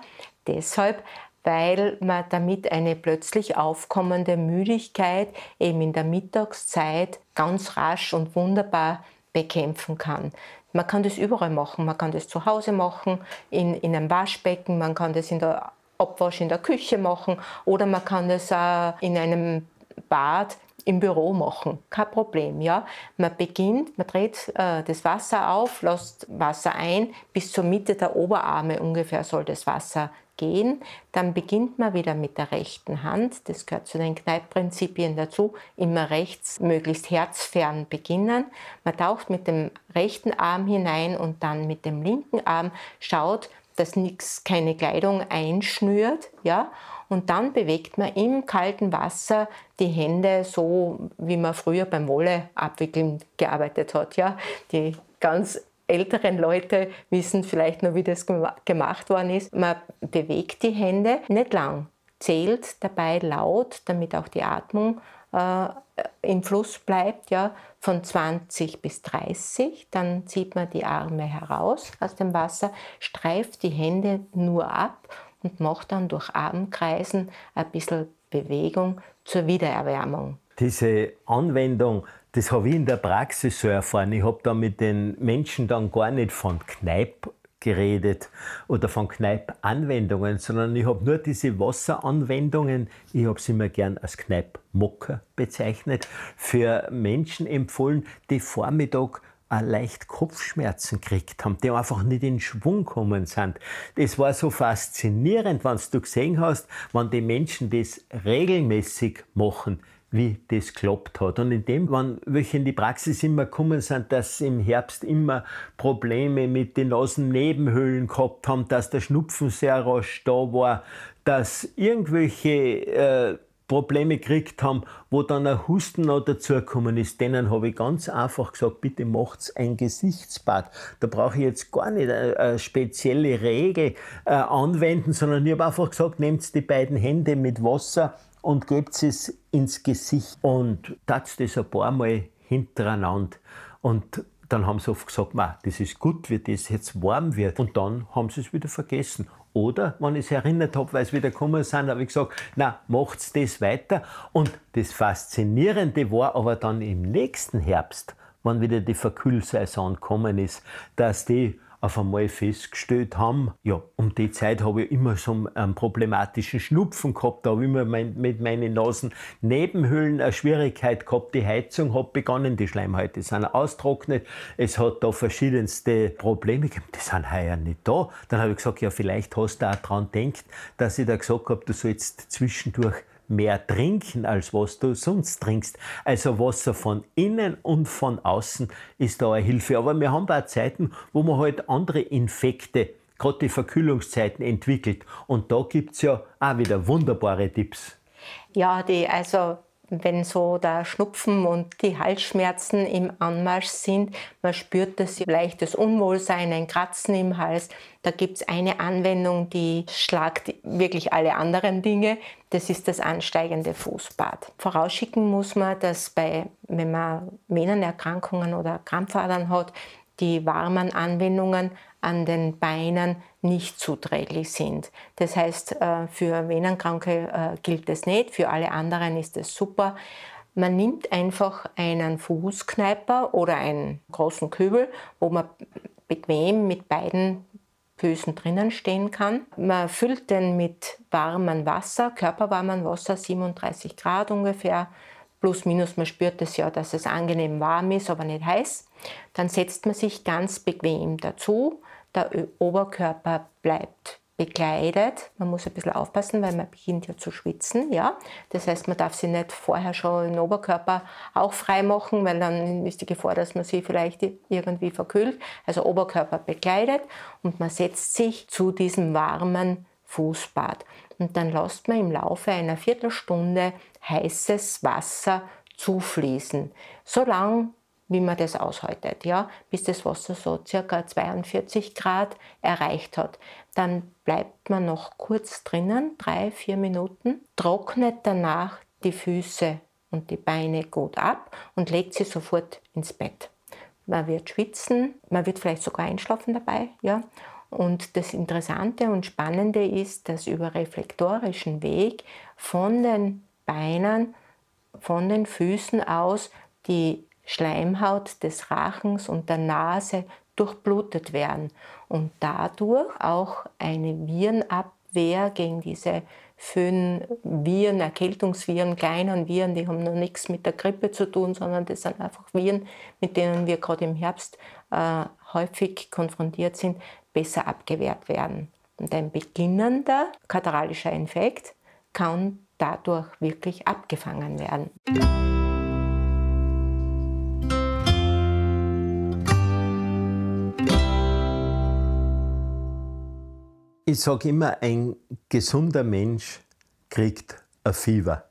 Deshalb, weil man damit eine plötzlich aufkommende Müdigkeit eben in der Mittagszeit ganz rasch und wunderbar bekämpfen kann. Man kann das überall machen. Man kann das zu Hause machen, in, in einem Waschbecken, man kann das in der Abwasch in der Küche machen oder man kann das auch in einem Bad im Büro machen. Kein Problem. Ja? Man beginnt, man dreht äh, das Wasser auf, lässt Wasser ein, bis zur Mitte der Oberarme ungefähr soll das Wasser gehen. Dann beginnt man wieder mit der rechten Hand, das gehört zu den Kneipprinzipien dazu, immer rechts, möglichst herzfern beginnen. Man taucht mit dem rechten Arm hinein und dann mit dem linken Arm schaut, dass nichts, keine Kleidung einschnürt, ja, und dann bewegt man im kalten Wasser die Hände so, wie man früher beim Wolle abwickeln gearbeitet hat, ja. Die ganz älteren Leute wissen vielleicht nur, wie das gemacht worden ist. Man bewegt die Hände nicht lang, zählt dabei laut, damit auch die Atmung äh, im Fluss bleibt, ja, von 20 bis 30. Dann zieht man die Arme heraus aus dem Wasser, streift die Hände nur ab und macht dann durch Armkreisen ein bisschen Bewegung zur Wiedererwärmung. Diese Anwendung, das habe ich in der Praxis so erfahren. Ich habe da mit den Menschen dann gar nicht von Kneipp geredet oder von Kneipp-Anwendungen, sondern ich habe nur diese Wasseranwendungen, ich habe sie immer gern als Kneipp-Mocker bezeichnet, für Menschen empfohlen, die Vormittag leicht Kopfschmerzen gekriegt haben, die einfach nicht in Schwung gekommen sind. Das war so faszinierend, wenn du gesehen hast, wenn die Menschen das regelmäßig machen, wie das klappt hat. Und in dem, wenn welche in die Praxis immer gekommen sind, dass im Herbst immer Probleme mit den Nasennebenhöhlen gehabt haben, dass der Schnupfen sehr rasch da war, dass irgendwelche äh, Probleme gekriegt haben, wo dann ein Husten noch dazugekommen ist, denen habe ich ganz einfach gesagt, bitte macht's ein Gesichtsbad. Da brauche ich jetzt gar nicht eine spezielle Regel äh, anwenden, sondern ich habe einfach gesagt, nehmt die beiden Hände mit Wasser und gebt es ins Gesicht und tat das ein paar Mal hintereinander. Und dann haben sie oft gesagt, das ist gut, wie das jetzt warm wird. Und dann haben sie es wieder vergessen. Oder, wenn ich es erinnert habe, weil es wieder gekommen sind, habe ich gesagt, na, macht's das weiter. Und das Faszinierende war aber dann im nächsten Herbst, wenn wieder die Verkühlsaison gekommen ist, dass die auf einmal festgestellt haben, ja, um die Zeit habe ich immer so einen problematischen Schnupfen gehabt, da habe ich immer mein, mit meinen Nasennebenhöhlen eine Schwierigkeit gehabt. Die Heizung hat begonnen, die Schleimhäute sind austrocknet, es hat da verschiedenste Probleme gegeben, die sind heuer nicht da. Dann habe ich gesagt, ja, vielleicht hast du auch daran gedacht, dass ich da gesagt habe, du sollst zwischendurch mehr trinken, als was du sonst trinkst. Also Wasser von innen und von außen ist da eine Hilfe. Aber wir haben da Zeiten, wo man halt andere Infekte, gerade die Verkühlungszeiten entwickelt. Und da gibt es ja auch wieder wunderbare Tipps. Ja, die, also wenn so der Schnupfen und die Halsschmerzen im Anmarsch sind. Man spürt das leichtes Unwohlsein, ein Kratzen im Hals. Da gibt es eine Anwendung, die schlagt wirklich alle anderen Dinge. Das ist das ansteigende Fußbad. Vorausschicken muss man, dass bei, wenn man Venenerkrankungen oder Krampfadern hat, die warmen Anwendungen an den Beinen nicht zuträglich sind. Das heißt, äh, für Venenkranke äh, gilt das nicht, für alle anderen ist es super. Man nimmt einfach einen Fußkneiper oder einen großen Kübel, wo man bequem mit beiden Füßen drinnen stehen kann. Man füllt den mit warmem Wasser, körperwarmem Wasser, 37 Grad ungefähr, plus minus, man spürt es ja, dass es angenehm warm ist, aber nicht heiß. Dann setzt man sich ganz bequem dazu. Der Oberkörper bleibt bekleidet. Man muss ein bisschen aufpassen, weil man beginnt ja zu schwitzen. Ja? Das heißt, man darf sich nicht vorher schon den Oberkörper auch frei machen, weil dann ist die Gefahr, dass man sich vielleicht irgendwie verkühlt. Also Oberkörper bekleidet und man setzt sich zu diesem warmen Fußbad. Und dann lässt man im Laufe einer Viertelstunde heißes Wasser zufließen. So lange, wie man das aushaltet, ja, bis das Wasser so circa 42 Grad erreicht hat. Dann bleibt man noch kurz drinnen, drei, vier Minuten, trocknet danach die Füße und die Beine gut ab und legt sie sofort ins Bett. Man wird schwitzen, man wird vielleicht sogar einschlafen dabei, ja. Und das Interessante und Spannende ist, dass über reflektorischen Weg von den Beinen, von den Füßen aus die Schleimhaut des Rachens und der Nase durchblutet werden und dadurch auch eine Virenabwehr gegen diese Föhn Viren, Erkältungsviren, kleinen Viren, die haben noch nichts mit der Grippe zu tun, sondern das sind einfach Viren, mit denen wir gerade im Herbst äh, häufig konfrontiert sind, besser abgewehrt werden. Und ein beginnender katarrhalischer Infekt kann dadurch wirklich abgefangen werden. Ich sage immer, ein gesunder Mensch kriegt ein Fieber.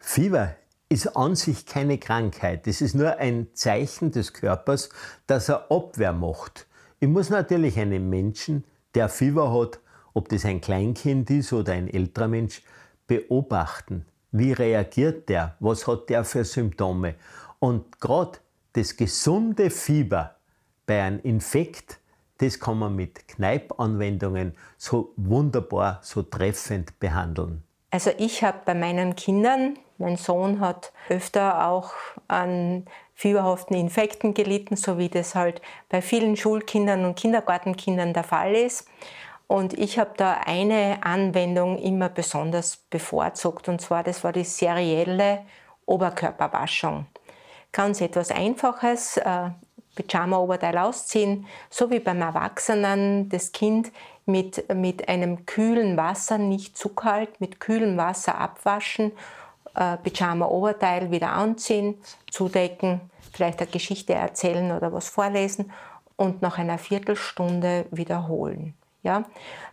Fieber ist an sich keine Krankheit. Es ist nur ein Zeichen des Körpers, dass er Abwehr macht. Ich muss natürlich einen Menschen, der Fieber hat, ob das ein Kleinkind ist oder ein älterer Mensch, beobachten. Wie reagiert der? Was hat der für Symptome? Und gerade das gesunde Fieber bei einem Infekt das kann man mit Kneipanwendungen so wunderbar, so treffend behandeln. Also ich habe bei meinen Kindern, mein Sohn hat öfter auch an fieberhaften Infekten gelitten, so wie das halt bei vielen Schulkindern und Kindergartenkindern der Fall ist. Und ich habe da eine Anwendung immer besonders bevorzugt, und zwar das war die serielle Oberkörperwaschung. Ganz etwas Einfaches, äh, Pyjama-Oberteil ausziehen, so wie beim Erwachsenen das Kind mit, mit einem kühlen Wasser, nicht zu kalt, mit kühlem Wasser abwaschen, äh, Pyjama-Oberteil wieder anziehen, zudecken, vielleicht eine Geschichte erzählen oder was vorlesen und nach einer Viertelstunde wiederholen. Ja?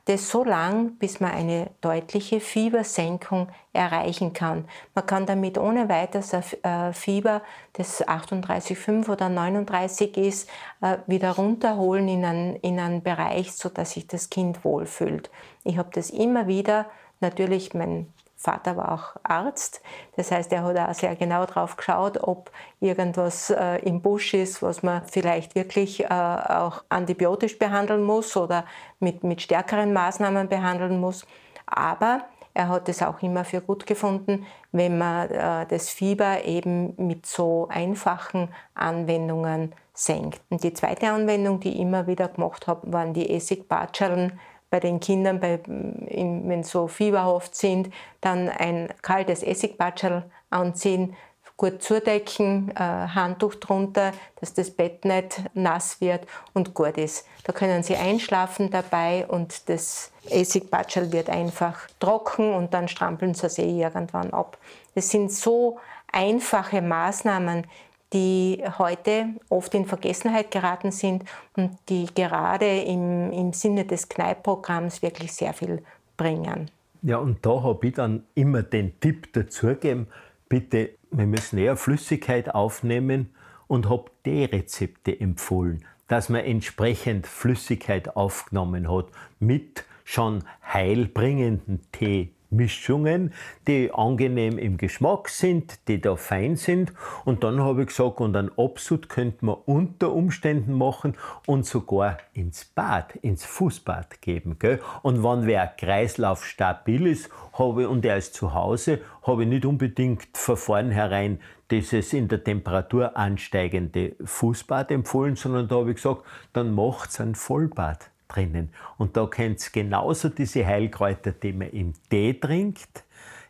Das so lang, bis man eine deutliche Fiebersenkung erreichen kann. Man kann damit ohne weiteres äh, Fieber, das 38,5 oder 39 ist, äh, wieder runterholen in einen, in einen Bereich, sodass sich das Kind wohlfühlt. Ich habe das immer wieder, natürlich, mein Vater war auch Arzt. Das heißt, er hat auch sehr genau drauf geschaut, ob irgendwas äh, im Busch ist, was man vielleicht wirklich äh, auch antibiotisch behandeln muss oder mit, mit stärkeren Maßnahmen behandeln muss. Aber er hat es auch immer für gut gefunden, wenn man äh, das Fieber eben mit so einfachen Anwendungen senkt. Und die zweite Anwendung, die ich immer wieder gemacht habe, waren die Essigbatscheln bei den Kindern, bei, wenn sie so fieberhaft sind, dann ein kaltes Essigbatschel anziehen, gut zudecken, äh, Handtuch drunter, dass das Bett nicht nass wird und gut ist. Da können Sie einschlafen dabei und das Essigbatschel wird einfach trocken und dann strampeln Sie sie irgendwann ab. Das sind so einfache Maßnahmen, die heute oft in Vergessenheit geraten sind und die gerade im, im Sinne des Kneippprogramms wirklich sehr viel bringen. Ja, und da habe ich dann immer den Tipp dazugegeben, bitte, wir müssen eher Flüssigkeit aufnehmen und habe die Rezepte empfohlen, dass man entsprechend Flüssigkeit aufgenommen hat mit schon heilbringenden Tee, Mischungen, die angenehm im Geschmack sind, die da fein sind. Und dann habe ich gesagt, und einen Absud könnte man unter Umständen machen und sogar ins Bad, ins Fußbad geben. Gell? Und wenn wer Kreislauf stabil ist habe, und er ist zu Hause, habe ich nicht unbedingt von vornherein dieses in der Temperatur ansteigende Fußbad empfohlen, sondern da habe ich gesagt, dann macht's ein Vollbad drinnen. Und da könnt ihr genauso diese Heilkräuter, die man im Tee trinkt,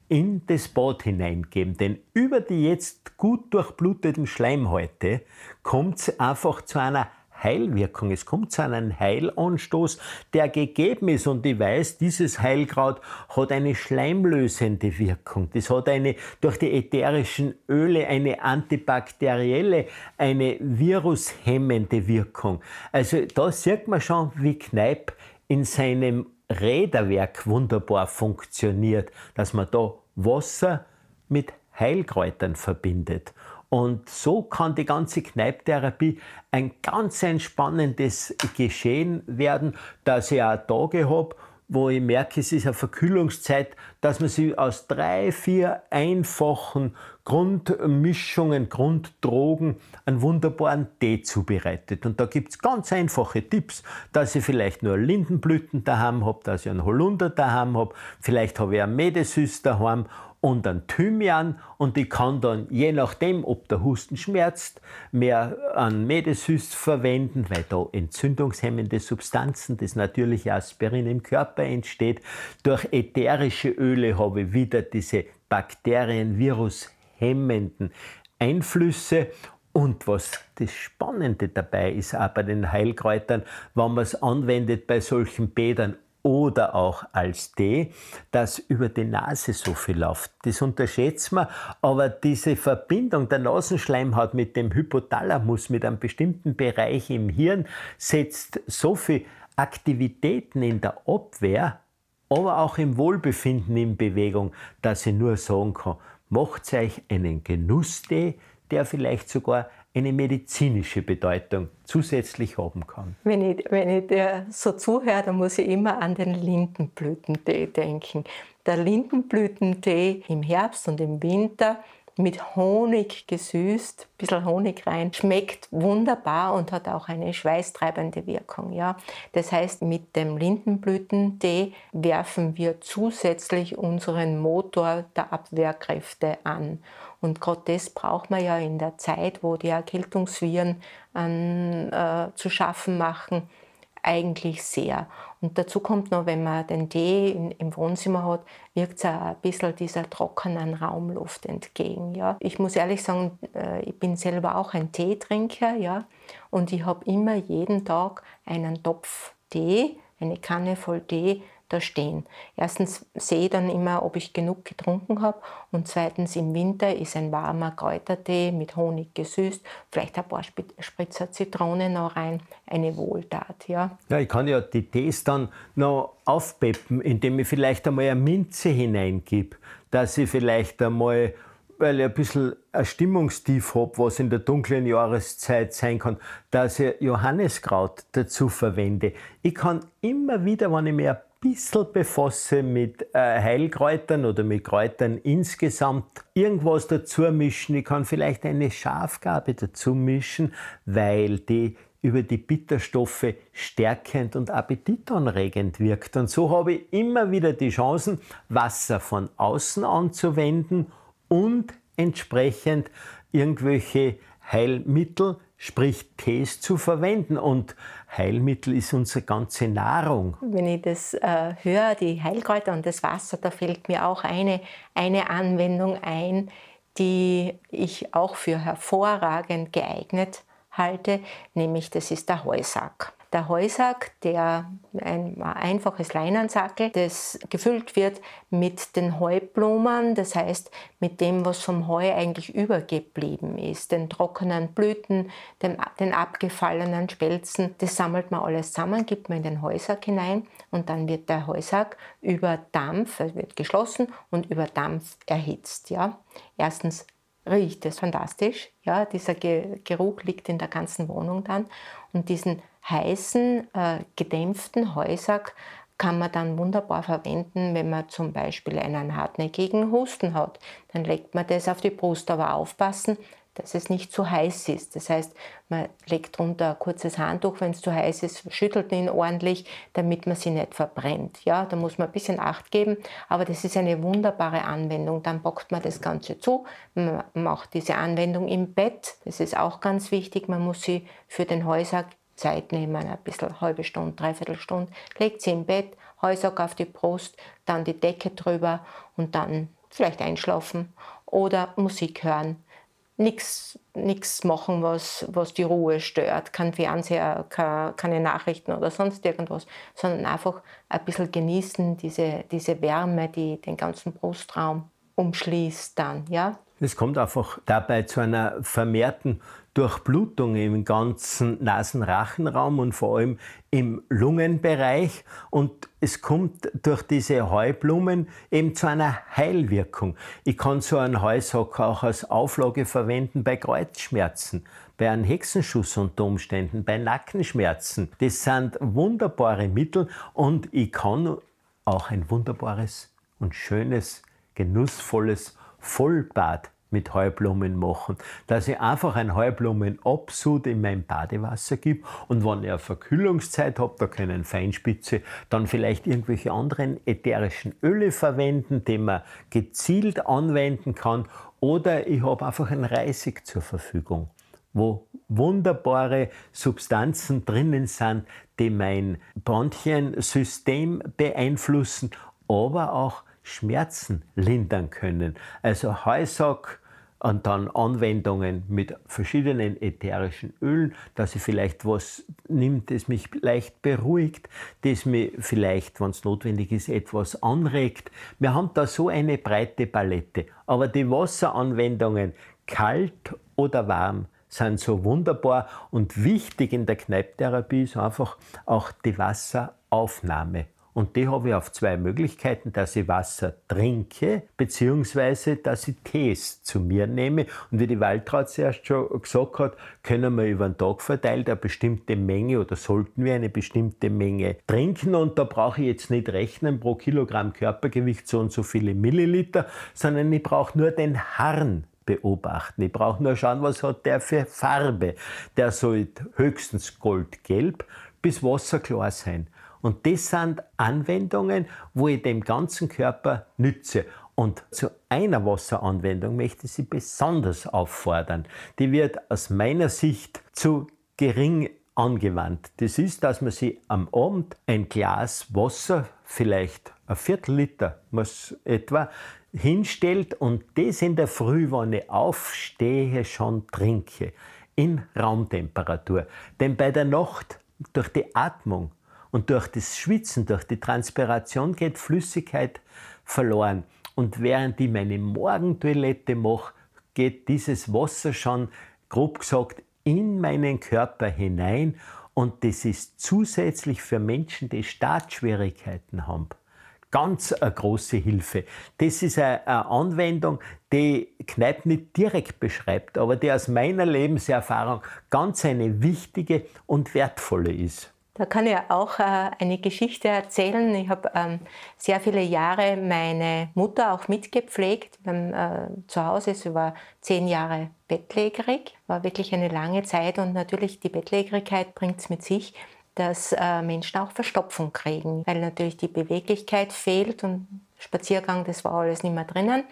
in das Bad hineingeben. Denn über die jetzt gut durchbluteten Schleimhäute kommt es einfach zu einer Heilwirkung. Es kommt zu einem Heilanstoß, der gegeben ist. Und ich weiß, dieses Heilkraut hat eine schleimlösende Wirkung. Das hat eine durch die ätherischen Öle eine antibakterielle, eine virushemmende Wirkung. Also da sieht man schon, wie Kneipp in seinem Räderwerk wunderbar funktioniert, dass man da Wasser mit Heilkräutern verbindet. Und so kann die ganze Kneiptherapie ein ganz entspannendes Geschehen werden, dass ich auch Tage habe, wo ich merke, es ist eine Verkühlungszeit, dass man sich aus drei, vier einfachen Grundmischungen, Grunddrogen einen wunderbaren Tee zubereitet. Und da gibt es ganz einfache Tipps, dass ich vielleicht nur Lindenblüten daheim habe, dass ich einen Holunder daheim habe, vielleicht habe ich einen Medesüß daheim und ein Thymian und ich kann dann, je nachdem, ob der Husten schmerzt, mehr an Medesüß verwenden, weil da entzündungshemmende Substanzen, das natürliche Aspirin im Körper entsteht. Durch ätherische Öle habe ich wieder diese Bakterien, Virus hemmenden Einflüsse und was das Spannende dabei ist, auch bei den Heilkräutern, wenn man es anwendet bei solchen Bädern oder auch als D, dass über die Nase so viel läuft. Das unterschätzt man, aber diese Verbindung der Nasenschleimhaut mit dem Hypothalamus, mit einem bestimmten Bereich im Hirn, setzt so viel Aktivitäten in der Abwehr, aber auch im Wohlbefinden in Bewegung, dass ich nur sagen kann, macht euch einen Genusstee, der vielleicht sogar eine medizinische Bedeutung zusätzlich haben kann. Wenn ich, wenn ich dir so zuhöre, dann muss ich immer an den Lindenblütentee denken. Der Lindenblütentee im Herbst und im Winter mit Honig gesüßt, ein bisschen Honig rein, schmeckt wunderbar und hat auch eine schweißtreibende Wirkung. Ja. Das heißt, mit dem Lindenblütentee werfen wir zusätzlich unseren Motor der Abwehrkräfte an. Und gerade das braucht man ja in der Zeit, wo die Erkältungsviren an, äh, zu schaffen machen, eigentlich sehr. Und dazu kommt noch, wenn man den Tee in, im Wohnzimmer hat, wirkt es ein bisschen dieser trockenen Raumluft entgegen. Ja. Ich muss ehrlich sagen, äh, ich bin selber auch ein Teetrinker ja, und ich habe immer jeden Tag einen Topf Tee, eine Kanne voll Tee da stehen. Erstens sehe ich dann immer, ob ich genug getrunken habe und zweitens im Winter ist ein warmer Kräutertee mit Honig gesüßt, vielleicht ein paar Spritzer Zitrone noch rein, eine Wohltat. Ja, ja ich kann ja die Tees dann noch aufpeppen, indem ich vielleicht einmal eine Minze hineingebe, dass ich vielleicht einmal weil ich ein bisschen ein Stimmungstief habe, was in der dunklen Jahreszeit sein kann, dass ich Johanneskraut dazu verwende. Ich kann immer wieder, wenn ich mir bisschen befasse mit äh, Heilkräutern oder mit Kräutern insgesamt, irgendwas dazu mischen. Ich kann vielleicht eine Schafgabe dazu mischen, weil die über die Bitterstoffe stärkend und appetitanregend wirkt. Und so habe ich immer wieder die Chancen, Wasser von außen anzuwenden und entsprechend irgendwelche Heilmittel sprich Tees zu verwenden. Und Heilmittel ist unsere ganze Nahrung. Wenn ich das äh, höre, die Heilkräuter und das Wasser, da fällt mir auch eine, eine Anwendung ein, die ich auch für hervorragend geeignet halte, nämlich das ist der Heusack. Der Heusack, der ein einfaches Leinensackel, das gefüllt wird mit den Heublumen, das heißt mit dem, was vom Heu eigentlich übergeblieben ist, den trockenen Blüten, den, den abgefallenen Spelzen, das sammelt man alles zusammen, gibt man in den Heusack hinein und dann wird der Heusack über Dampf, er wird geschlossen und über Dampf erhitzt. Ja. Erstens riecht es fantastisch, ja, dieser Geruch liegt in der ganzen Wohnung dann und diesen heißen, äh, gedämpften Heusack kann man dann wunderbar verwenden, wenn man zum Beispiel einen hartnäckigen Husten hat. Dann legt man das auf die Brust, aber aufpassen, dass es nicht zu heiß ist. Das heißt, man legt drunter ein kurzes Handtuch, wenn es zu heiß ist, schüttelt ihn ordentlich, damit man sie nicht verbrennt. Ja, da muss man ein bisschen Acht geben, aber das ist eine wunderbare Anwendung. Dann bockt man das Ganze zu, man macht diese Anwendung im Bett. Das ist auch ganz wichtig. Man muss sie für den Häuser Zeit nehmen, ein bisschen halbe Stunde, dreiviertel Stunde, legt sie im Bett, Häusack auf die Brust, dann die Decke drüber und dann vielleicht einschlafen oder Musik hören nichts machen, was, was die Ruhe stört, kein Fernseher, keine Nachrichten oder sonst irgendwas, sondern einfach ein bisschen genießen, diese, diese Wärme, die den ganzen Brustraum umschließt dann, ja. Es kommt einfach dabei zu einer vermehrten Durchblutung im ganzen Nasenrachenraum und vor allem im Lungenbereich. Und es kommt durch diese Heublumen eben zu einer Heilwirkung. Ich kann so einen Heusocker auch als Auflage verwenden bei Kreuzschmerzen, bei einem Hexenschuss unter Umständen, bei Nackenschmerzen. Das sind wunderbare Mittel und ich kann auch ein wunderbares und schönes, genussvolles Vollbad mit Heublumen machen, dass ich einfach ein Heublumenabsud in mein Badewasser gebe und wenn ich eine Verkühlungszeit habe, da können Feinspitze, dann vielleicht irgendwelche anderen ätherischen Öle verwenden, die man gezielt anwenden kann oder ich habe einfach ein Reisig zur Verfügung wo wunderbare Substanzen drinnen sind, die mein Bronchiensystem beeinflussen, aber auch Schmerzen lindern können. Also Heusack und dann Anwendungen mit verschiedenen ätherischen Ölen, dass ich vielleicht was nimmt, das mich leicht beruhigt, das mir vielleicht, wenn es notwendig ist, etwas anregt. Wir haben da so eine breite Palette. Aber die Wasseranwendungen, kalt oder warm, sind so wunderbar und wichtig in der Kneipptherapie ist einfach auch die Wasseraufnahme. Und die habe ich auf zwei Möglichkeiten, dass ich Wasser trinke, beziehungsweise dass ich Tees zu mir nehme. Und wie die Waltraud zuerst schon gesagt hat, können wir über den Tag verteilt eine bestimmte Menge oder sollten wir eine bestimmte Menge trinken. Und da brauche ich jetzt nicht rechnen pro Kilogramm Körpergewicht so und so viele Milliliter, sondern ich brauche nur den Harn beobachten. Ich brauche nur schauen, was hat der für Farbe. Der soll höchstens goldgelb bis wasserklar sein. Und das sind Anwendungen, wo ich dem ganzen Körper nütze. Und zu einer Wasseranwendung möchte ich Sie besonders auffordern. Die wird aus meiner Sicht zu gering angewandt. Das ist, dass man sie am Abend ein Glas Wasser, vielleicht ein Viertel Liter etwa, hinstellt und das in der Früh, wenn ich aufstehe, schon trinke. In Raumtemperatur. Denn bei der Nacht, durch die Atmung, und durch das Schwitzen, durch die Transpiration geht Flüssigkeit verloren. Und während ich meine Morgentoilette mache, geht dieses Wasser schon, grob gesagt, in meinen Körper hinein. Und das ist zusätzlich für Menschen, die Startschwierigkeiten haben, ganz eine große Hilfe. Das ist eine Anwendung, die Kneipp nicht direkt beschreibt, aber die aus meiner Lebenserfahrung ganz eine wichtige und wertvolle ist. Da kann ich auch äh, eine Geschichte erzählen. Ich habe ähm, sehr viele Jahre meine Mutter auch mitgepflegt. Äh, zu Hause, sie war zehn Jahre bettlägerig, war wirklich eine lange Zeit und natürlich die Bettlägerigkeit bringt es mit sich, dass äh, Menschen auch Verstopfung kriegen, weil natürlich die Beweglichkeit fehlt und Spaziergang, das war alles nicht mehr drinnen.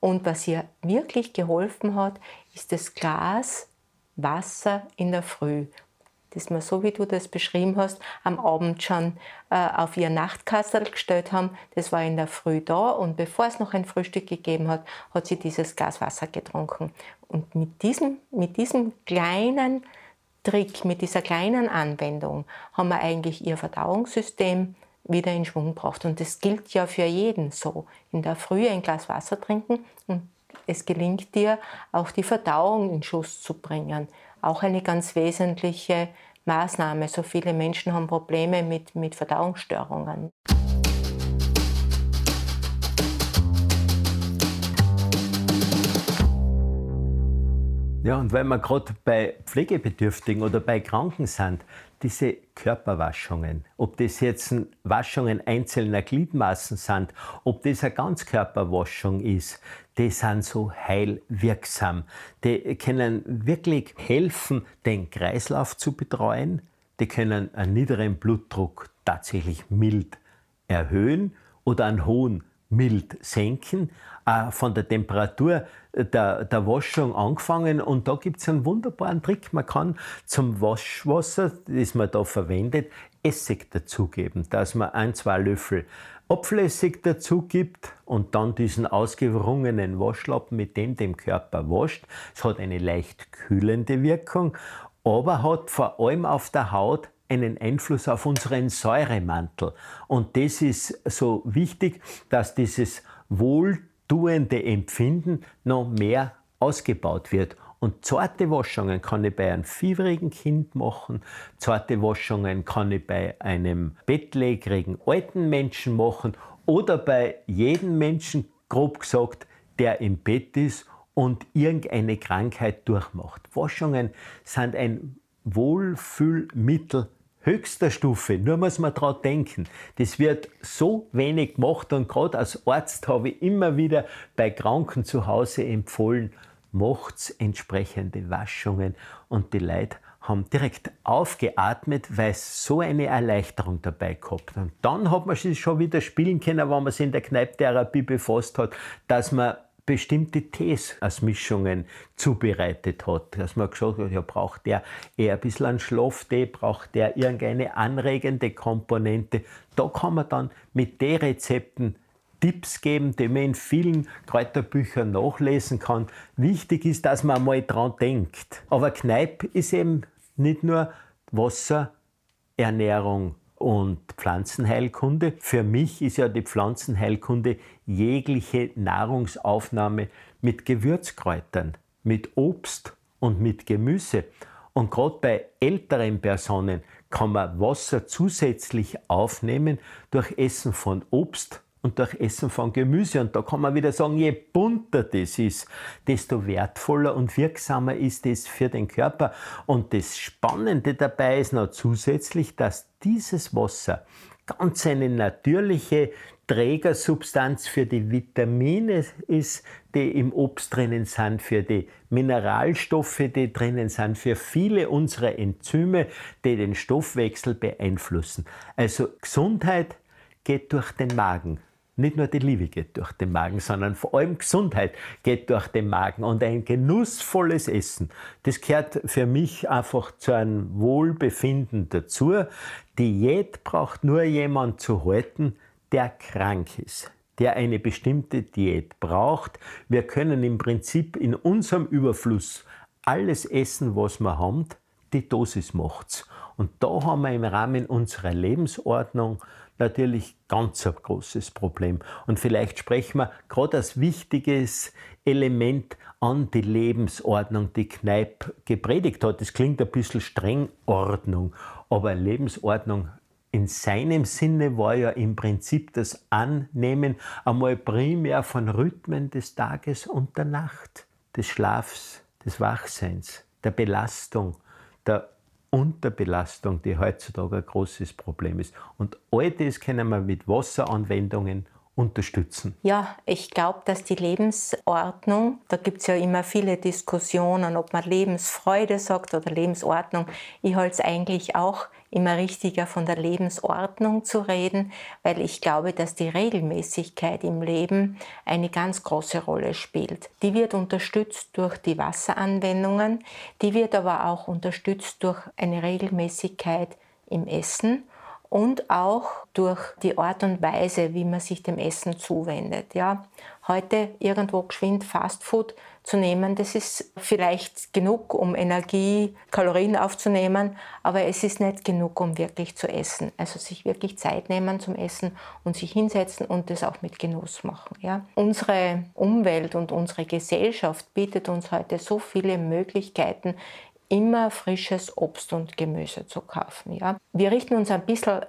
Und was ihr wirklich geholfen hat, ist das Glas Wasser in der Früh das wir, so wie du das beschrieben hast, am Abend schon äh, auf ihr Nachtkastel gestellt haben. Das war in der Früh da und bevor es noch ein Frühstück gegeben hat, hat sie dieses Glas Wasser getrunken. Und mit diesem, mit diesem kleinen Trick, mit dieser kleinen Anwendung haben wir eigentlich ihr Verdauungssystem wieder in Schwung gebracht. Und das gilt ja für jeden so. In der Früh ein Glas Wasser trinken und es gelingt dir, auch die Verdauung in Schuss zu bringen. Auch eine ganz wesentliche Maßnahme. So viele Menschen haben Probleme mit, mit Verdauungsstörungen. Ja, und weil wir gerade bei Pflegebedürftigen oder bei Kranken sind, diese Körperwaschungen, ob das jetzt Waschungen einzelner Gliedmaßen sind, ob das eine Ganzkörperwaschung ist, die sind so heilwirksam. Die können wirklich helfen, den Kreislauf zu betreuen. Die können einen niederen Blutdruck tatsächlich mild erhöhen oder einen hohen mild senken, äh, von der Temperatur der, der Waschung angefangen. Und da gibt es einen wunderbaren Trick. Man kann zum Waschwasser, das man da verwendet, Essig dazugeben, dass man ein, zwei Löffel Apfelessig dazu gibt und dann diesen ausgewrungenen Waschlappen mit dem dem Körper wascht. Es hat eine leicht kühlende Wirkung, aber hat vor allem auf der Haut einen Einfluss auf unseren Säuremantel. Und das ist so wichtig, dass dieses wohltuende Empfinden noch mehr ausgebaut wird. Und zarte Waschungen kann ich bei einem fieberigen Kind machen, zarte Waschungen kann ich bei einem bettlägerigen alten Menschen machen oder bei jedem Menschen, grob gesagt, der im Bett ist und irgendeine Krankheit durchmacht. Waschungen sind ein Wohlfühlmittel höchster Stufe. Nur muss man daran denken. Das wird so wenig gemacht und gerade als Arzt habe ich immer wieder bei Kranken zu Hause empfohlen, macht entsprechende Waschungen und die Leute haben direkt aufgeatmet, weil es so eine Erleichterung dabei gehabt. Und dann hat man sich schon wieder spielen können, wenn man sich in der Kneipptherapie befasst hat, dass man bestimmte Tees als Mischungen zubereitet hat. Dass man gesagt hat, ja, braucht der eher ein bisschen einen Schlaftee, braucht der irgendeine anregende Komponente. Da kann man dann mit den Rezepten Tipps geben, die man in vielen Kräuterbüchern nachlesen kann. Wichtig ist, dass man mal dran denkt. Aber Kneipp ist eben nicht nur Wasser, Ernährung, und Pflanzenheilkunde. Für mich ist ja die Pflanzenheilkunde jegliche Nahrungsaufnahme mit Gewürzkräutern, mit Obst und mit Gemüse. Und gerade bei älteren Personen kann man Wasser zusätzlich aufnehmen durch Essen von Obst und durch Essen von Gemüse. Und da kann man wieder sagen, je bunter das ist, desto wertvoller und wirksamer ist es für den Körper. Und das Spannende dabei ist noch zusätzlich, dass dieses Wasser ganz eine natürliche Trägersubstanz für die Vitamine ist, die im Obst drinnen sind, für die Mineralstoffe, die drinnen sind, für viele unserer Enzyme, die den Stoffwechsel beeinflussen. Also Gesundheit geht durch den Magen. Nicht nur die Liebe geht durch den Magen, sondern vor allem Gesundheit geht durch den Magen und ein genussvolles Essen. Das gehört für mich einfach zu einem Wohlbefinden dazu. Diät braucht nur jemand zu halten, der krank ist, der eine bestimmte Diät braucht. Wir können im Prinzip in unserem Überfluss alles essen, was wir haben. Die Dosis macht's. Und da haben wir im Rahmen unserer Lebensordnung natürlich ganz ein großes Problem. Und vielleicht sprechen wir gerade als wichtiges Element an die Lebensordnung, die Kneipp gepredigt hat. Das klingt ein bisschen streng Ordnung, aber Lebensordnung in seinem Sinne war ja im Prinzip das Annehmen einmal primär von Rhythmen des Tages und der Nacht, des Schlafs, des Wachseins, der Belastung, der Unterbelastung, die heutzutage ein großes Problem ist. Und all das können wir mit Wasseranwendungen unterstützen? Ja, ich glaube, dass die Lebensordnung, da gibt es ja immer viele Diskussionen, ob man Lebensfreude sagt oder Lebensordnung. Ich halte es eigentlich auch immer richtiger, von der Lebensordnung zu reden, weil ich glaube, dass die Regelmäßigkeit im Leben eine ganz große Rolle spielt. Die wird unterstützt durch die Wasseranwendungen, die wird aber auch unterstützt durch eine Regelmäßigkeit im Essen und auch durch die Art und Weise, wie man sich dem Essen zuwendet. Ja, heute irgendwo geschwind Fastfood zu nehmen, das ist vielleicht genug, um Energie, Kalorien aufzunehmen, aber es ist nicht genug, um wirklich zu essen. Also sich wirklich Zeit nehmen zum Essen und sich hinsetzen und das auch mit Genuss machen. Ja. Unsere Umwelt und unsere Gesellschaft bietet uns heute so viele Möglichkeiten, immer frisches Obst und Gemüse zu kaufen. Ja. Wir richten uns ein bisschen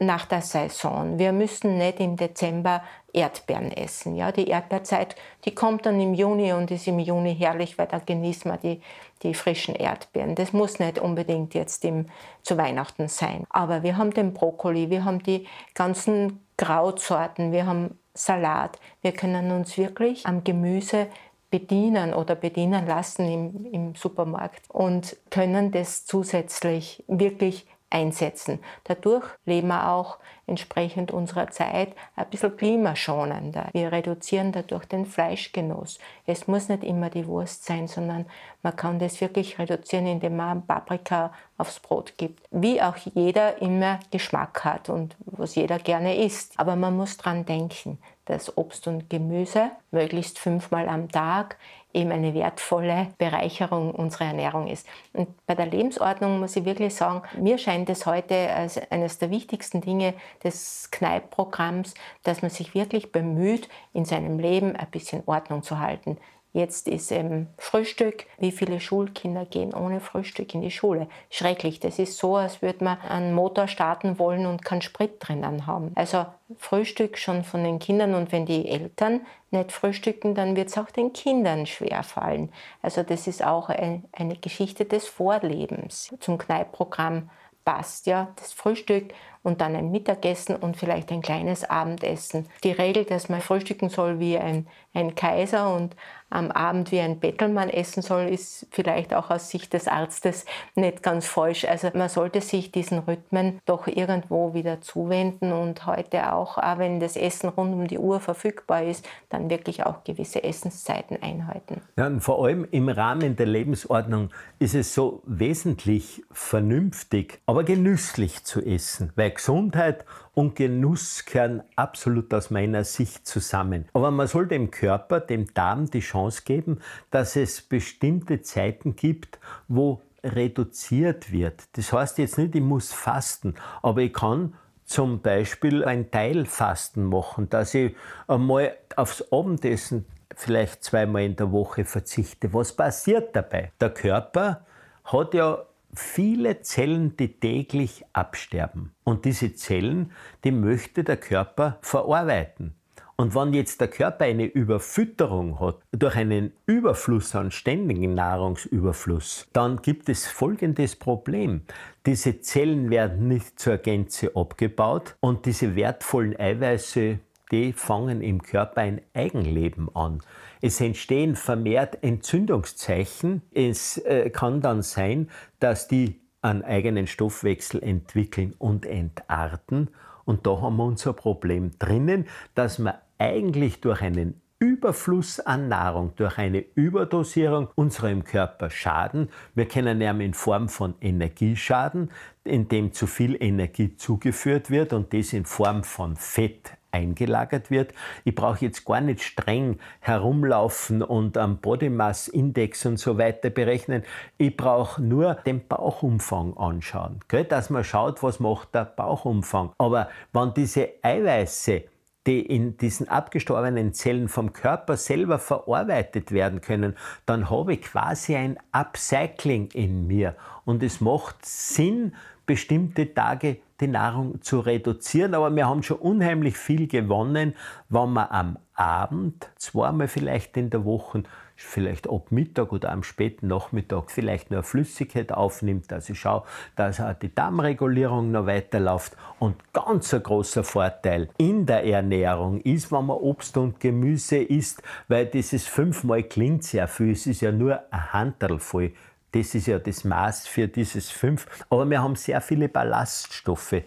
nach der Saison. Wir müssen nicht im Dezember Erdbeeren essen. Ja, die Erdbeerzeit, die kommt dann im Juni und ist im Juni herrlich, weil da genießt man die, die frischen Erdbeeren. Das muss nicht unbedingt jetzt im, zu Weihnachten sein. Aber wir haben den Brokkoli, wir haben die ganzen Krautsorten, wir haben Salat. Wir können uns wirklich am Gemüse bedienen oder bedienen lassen im, im Supermarkt und können das zusätzlich wirklich einsetzen. Dadurch leben wir auch entsprechend unserer Zeit ein bisschen klimaschonender. Wir reduzieren dadurch den Fleischgenuss. Es muss nicht immer die Wurst sein, sondern man kann das wirklich reduzieren, indem man Paprika aufs Brot gibt. Wie auch jeder immer Geschmack hat und was jeder gerne isst. Aber man muss dran denken, dass Obst und Gemüse möglichst fünfmal am Tag eben eine wertvolle Bereicherung unserer Ernährung ist. Und bei der Lebensordnung muss ich wirklich sagen, mir scheint es heute als eines der wichtigsten Dinge des Kneipp-Programms, dass man sich wirklich bemüht, in seinem Leben ein bisschen Ordnung zu halten. Jetzt ist eben Frühstück. Wie viele Schulkinder gehen ohne Frühstück in die Schule? Schrecklich. Das ist so, als würde man einen Motor starten wollen und keinen Sprit drinnen haben. Also Frühstück schon von den Kindern und wenn die Eltern nicht frühstücken, dann wird es auch den Kindern schwer fallen. Also das ist auch ein, eine Geschichte des Vorlebens. Zum Kneippprogramm passt ja das Frühstück und dann ein Mittagessen und vielleicht ein kleines Abendessen. Die Regel, dass man frühstücken soll wie ein, ein Kaiser und am Abend wie ein Bettelmann essen soll, ist vielleicht auch aus Sicht des Arztes nicht ganz falsch. Also man sollte sich diesen Rhythmen doch irgendwo wieder zuwenden und heute auch, auch wenn das Essen rund um die Uhr verfügbar ist, dann wirklich auch gewisse Essenszeiten einhalten. Ja, und vor allem im Rahmen der Lebensordnung ist es so wesentlich vernünftig, aber genüsslich zu essen, weil Gesundheit und Genuss gehören absolut aus meiner Sicht zusammen. Aber man soll dem Körper, dem Darm die Chance geben, dass es bestimmte Zeiten gibt, wo reduziert wird. Das heißt jetzt nicht, ich muss fasten, aber ich kann zum Beispiel ein Teilfasten machen, dass ich einmal aufs Abendessen vielleicht zweimal in der Woche verzichte. Was passiert dabei? Der Körper hat ja viele Zellen, die täglich absterben. Und diese Zellen, die möchte der Körper verarbeiten. Und wenn jetzt der Körper eine Überfütterung hat, durch einen Überfluss an ständigen Nahrungsüberfluss, dann gibt es folgendes Problem. Diese Zellen werden nicht zur Gänze abgebaut und diese wertvollen Eiweiße, die fangen im Körper ein Eigenleben an. Es entstehen vermehrt Entzündungszeichen. Es äh, kann dann sein, dass die einen eigenen Stoffwechsel entwickeln und entarten. Und da haben wir unser Problem drinnen, dass wir eigentlich durch einen Überfluss an Nahrung, durch eine Überdosierung unserem Körper schaden. Wir kennen ihn in Form von Energieschaden, in dem zu viel Energie zugeführt wird und das in Form von Fett eingelagert wird. Ich brauche jetzt gar nicht streng herumlaufen und am Body Mass Index und so weiter berechnen. Ich brauche nur den Bauchumfang anschauen, gell? dass man schaut, was macht der Bauchumfang. Aber wenn diese Eiweiße die in diesen abgestorbenen Zellen vom Körper selber verarbeitet werden können, dann habe ich quasi ein Upcycling in mir. Und es macht Sinn, bestimmte Tage die Nahrung zu reduzieren. Aber wir haben schon unheimlich viel gewonnen, wenn man am Abend, zweimal vielleicht in der Woche, vielleicht ab Mittag oder am späten Nachmittag vielleicht nur Flüssigkeit aufnimmt. Also ich schaue, dass auch die Darmregulierung noch weiterläuft. Und ganz ein großer Vorteil in der Ernährung ist, wenn man Obst und Gemüse isst, weil dieses fünfmal klingt sehr viel, es ist ja nur ein Handel voll das ist ja das Maß für dieses fünf. Aber wir haben sehr viele Ballaststoffe äh,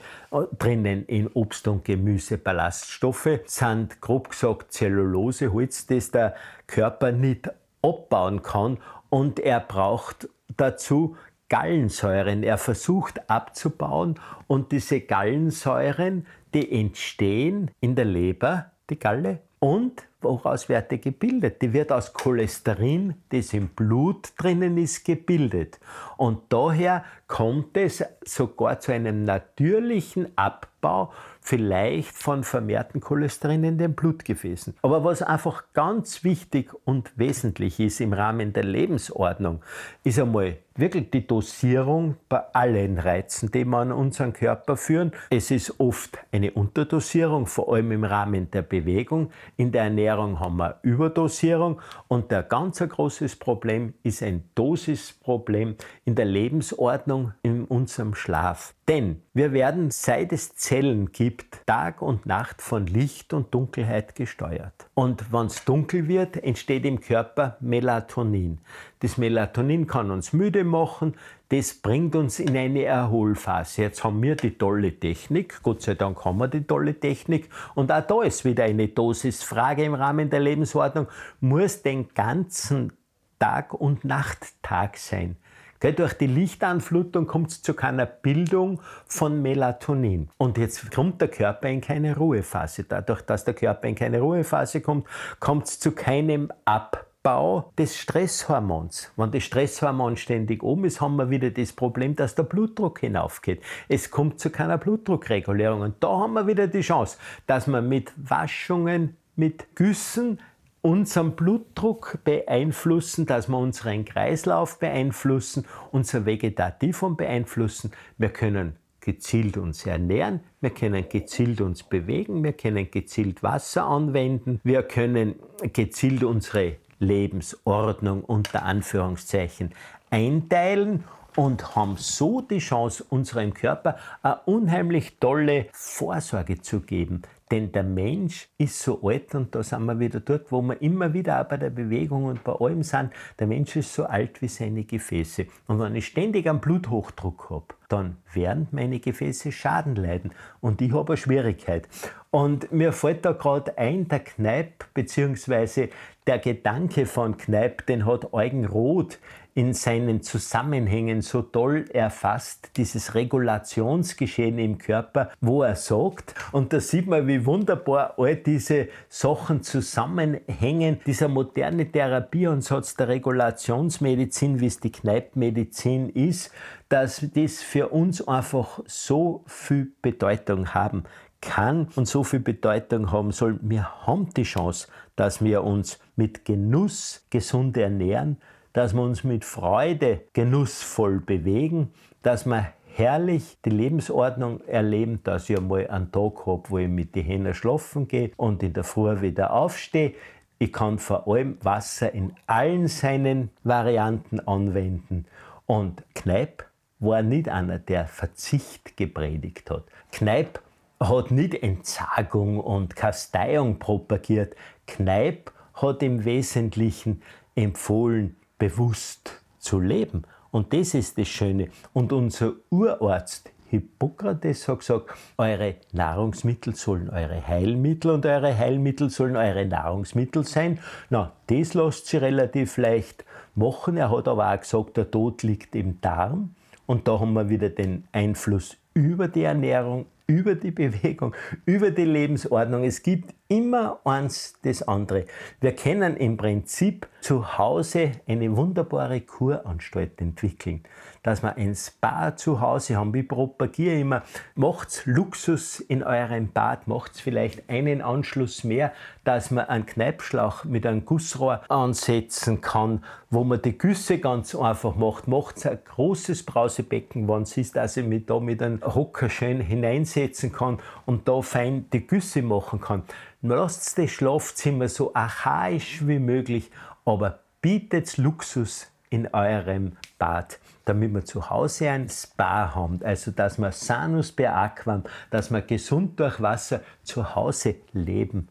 drinnen in Obst und Gemüse. Ballaststoffe sind grob gesagt Zelluloseholz, das der Körper nicht abbauen kann und er braucht dazu Gallensäuren. Er versucht abzubauen und diese Gallensäuren, die entstehen in der Leber, die Galle, und woraus wird die gebildet? Die wird aus Cholesterin, das im Blut drinnen ist, gebildet. Und daher kommt es sogar zu einem natürlichen Abbau vielleicht von vermehrten Cholesterin in den Blutgefäßen. Aber was einfach ganz wichtig und wesentlich ist im Rahmen der Lebensordnung, ist einmal wirklich die Dosierung bei allen Reizen, die wir an unseren Körper führen. Es ist oft eine Unterdosierung, vor allem im Rahmen der Bewegung. In der Ernährung haben wir Überdosierung und der ganz großes Problem ist ein Dosisproblem in der Lebensordnung in unserem Schlaf. Denn wir werden, seit es Zellen gibt, Tag und Nacht von Licht und Dunkelheit gesteuert. Und wenn es dunkel wird, entsteht im Körper Melatonin. Das Melatonin kann uns müde machen, das bringt uns in eine Erholphase. Jetzt haben wir die tolle Technik, Gott sei Dank haben wir die tolle Technik. Und auch da ist wieder eine Dosisfrage im Rahmen der Lebensordnung. Muss den ganzen Tag und Nachttag sein. Durch die Lichtanflutung kommt es zu keiner Bildung von Melatonin. Und jetzt kommt der Körper in keine Ruhephase. Dadurch, dass der Körper in keine Ruhephase kommt, kommt es zu keinem Abbau des Stresshormons. Wenn das Stresshormon ständig oben ist, haben wir wieder das Problem, dass der Blutdruck hinaufgeht. Es kommt zu keiner Blutdruckregulierung. Und da haben wir wieder die Chance, dass man mit Waschungen, mit Güssen unseren Blutdruck beeinflussen, dass wir unseren Kreislauf beeinflussen, unser Vegetativum beeinflussen. Wir können gezielt uns ernähren, wir können gezielt uns bewegen, wir können gezielt Wasser anwenden, wir können gezielt unsere Lebensordnung unter Anführungszeichen einteilen und haben so die Chance, unserem Körper eine unheimlich tolle Vorsorge zu geben. Denn der Mensch ist so alt und da sind wir wieder dort, wo wir immer wieder auch bei der Bewegung und bei allem sind. Der Mensch ist so alt wie seine Gefäße. Und wenn ich ständig einen Bluthochdruck habe, dann werden meine Gefäße Schaden leiden. Und ich habe eine Schwierigkeit. Und mir fällt da gerade ein, der Kneip, beziehungsweise der Gedanke von Kneip, den hat Eugen Roth in seinen Zusammenhängen so toll erfasst, dieses Regulationsgeschehen im Körper, wo er sagt, und da sieht man, wie wunderbar all diese Sachen zusammenhängen, dieser moderne Therapieansatz der Regulationsmedizin, wie es die Kneipmedizin ist, dass das für uns einfach so viel Bedeutung haben kann. Und so viel Bedeutung haben soll. Wir haben die Chance, dass wir uns mit Genuss gesund ernähren, dass wir uns mit Freude genussvoll bewegen, dass wir herrlich die Lebensordnung erleben, dass ich einmal einen Tag habe, wo ich mit den Händen schlafen gehe und in der Früh wieder aufstehe. Ich kann vor allem Wasser in allen seinen Varianten anwenden. Und Kneip war nicht einer, der Verzicht gepredigt hat. Kneip hat nicht Entsagung und Kasteiung propagiert. Kneip hat im Wesentlichen empfohlen, bewusst zu leben. Und das ist das Schöne. Und unser Urarzt Hippokrates hat gesagt, eure Nahrungsmittel sollen eure Heilmittel und eure Heilmittel sollen eure Nahrungsmittel sein. Na, das lässt sich relativ leicht machen. Er hat aber auch gesagt, der Tod liegt im Darm. Und da haben wir wieder den Einfluss über die Ernährung, über die Bewegung, über die Lebensordnung. Es gibt immer eins das andere. Wir können im Prinzip zu Hause eine wunderbare Kuranstalt entwickeln. Dass wir ein Spa zu Hause haben. Ich propagiere immer, macht Luxus in eurem Bad, macht vielleicht einen Anschluss mehr, dass man einen Kneipschlauch mit einem Gussrohr ansetzen kann, wo man die Güsse ganz einfach macht. Macht ein großes Brausebecken, wenn es ist, dass ich mich da mit einem Hocker schön hineinsetzen kann und da fein die Güsse machen kann. Lasst das Schlafzimmer so archaisch wie möglich, aber bietet Luxus in eurem Bad, damit wir zu Hause ein Spa haben, also dass wir sanus per aquam, dass wir gesund durch Wasser zu Hause leben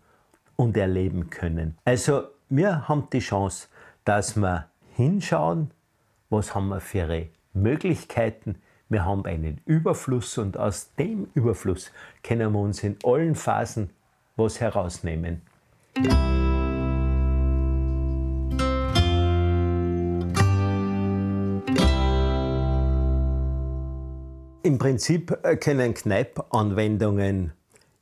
und erleben können. Also wir haben die Chance, dass wir hinschauen, was haben wir für Möglichkeiten. Wir haben einen Überfluss und aus dem Überfluss können wir uns in allen Phasen was herausnehmen. Im Prinzip können Kneip-Anwendungen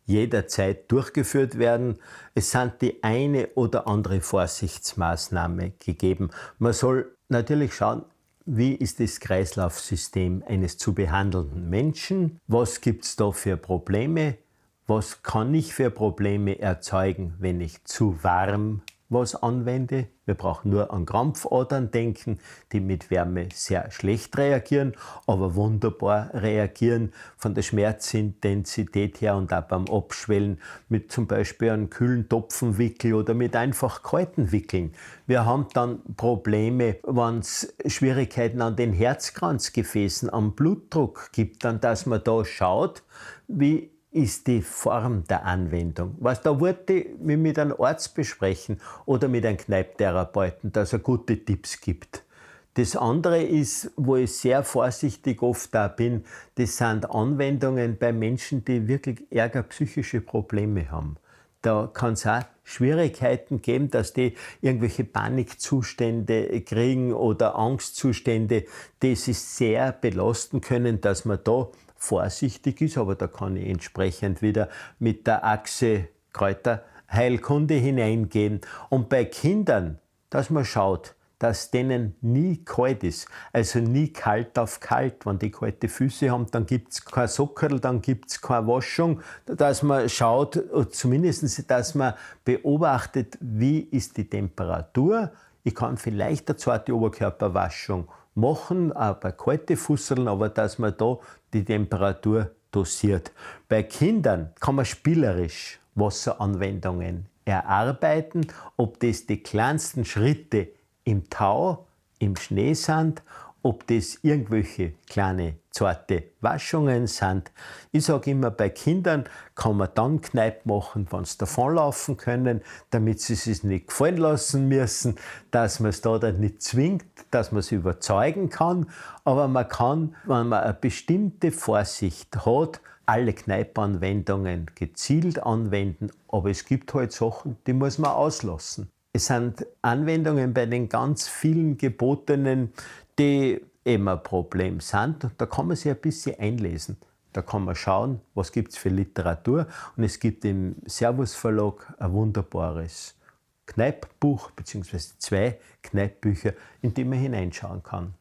jederzeit durchgeführt werden. Es sind die eine oder andere Vorsichtsmaßnahme gegeben. Man soll natürlich schauen, wie ist das Kreislaufsystem eines zu behandelnden Menschen? Was gibt es da für Probleme? Was kann ich für Probleme erzeugen, wenn ich zu warm was anwende. Wir brauchen nur an Krampfadern denken, die mit Wärme sehr schlecht reagieren, aber wunderbar reagieren von der Schmerzintensität her und auch beim Abschwellen mit zum Beispiel einem kühlen Topfenwickel oder mit einfach kalten Wickeln. Wir haben dann Probleme, wenn es Schwierigkeiten an den Herzkranzgefäßen, am Blutdruck gibt, dann dass man da schaut, wie ist die Form der Anwendung. Was da wollte ich mit einem Arzt besprechen oder mit einem Kneiptherapeuten, dass er gute Tipps gibt. Das andere ist, wo ich sehr vorsichtig oft da bin, das sind Anwendungen bei Menschen, die wirklich ärger psychische Probleme haben. Da kann es auch Schwierigkeiten geben, dass die irgendwelche Panikzustände kriegen oder Angstzustände, die sie sehr belasten können, dass man da vorsichtig ist, aber da kann ich entsprechend wieder mit der Achse Kräuterheilkunde hineingehen. Und bei Kindern, dass man schaut, dass denen nie kalt ist, also nie kalt auf kalt. Wenn die kalte Füße haben, dann gibt es kein Sockerl, dann gibt es keine Waschung, dass man schaut, zumindest, dass man beobachtet, wie ist die Temperatur. Ich kann vielleicht eine zweite Oberkörperwaschung machen, auch bei kalten Fusseln, aber dass man da die Temperatur dosiert. Bei Kindern kann man spielerisch Wasseranwendungen erarbeiten, ob das die kleinsten Schritte im Tau, im Schnee sind ob das irgendwelche kleine zarte Waschungen sind. Ich sage immer, bei Kindern kann man dann Kneipp machen, wenn sie davonlaufen können, damit sie es nicht gefallen lassen müssen, dass man es da dann nicht zwingt, dass man es überzeugen kann. Aber man kann, wenn man eine bestimmte Vorsicht hat, alle Kneipanwendungen gezielt anwenden, aber es gibt halt Sachen, die muss man auslassen. Es sind Anwendungen bei den ganz vielen gebotenen die eben ein Problem sind. Da kann man sich ein bisschen einlesen. Da kann man schauen, was gibt es für Literatur. Und es gibt im Servus Verlag ein wunderbares Kneippbuch, beziehungsweise zwei Kneippbücher, in die man hineinschauen kann.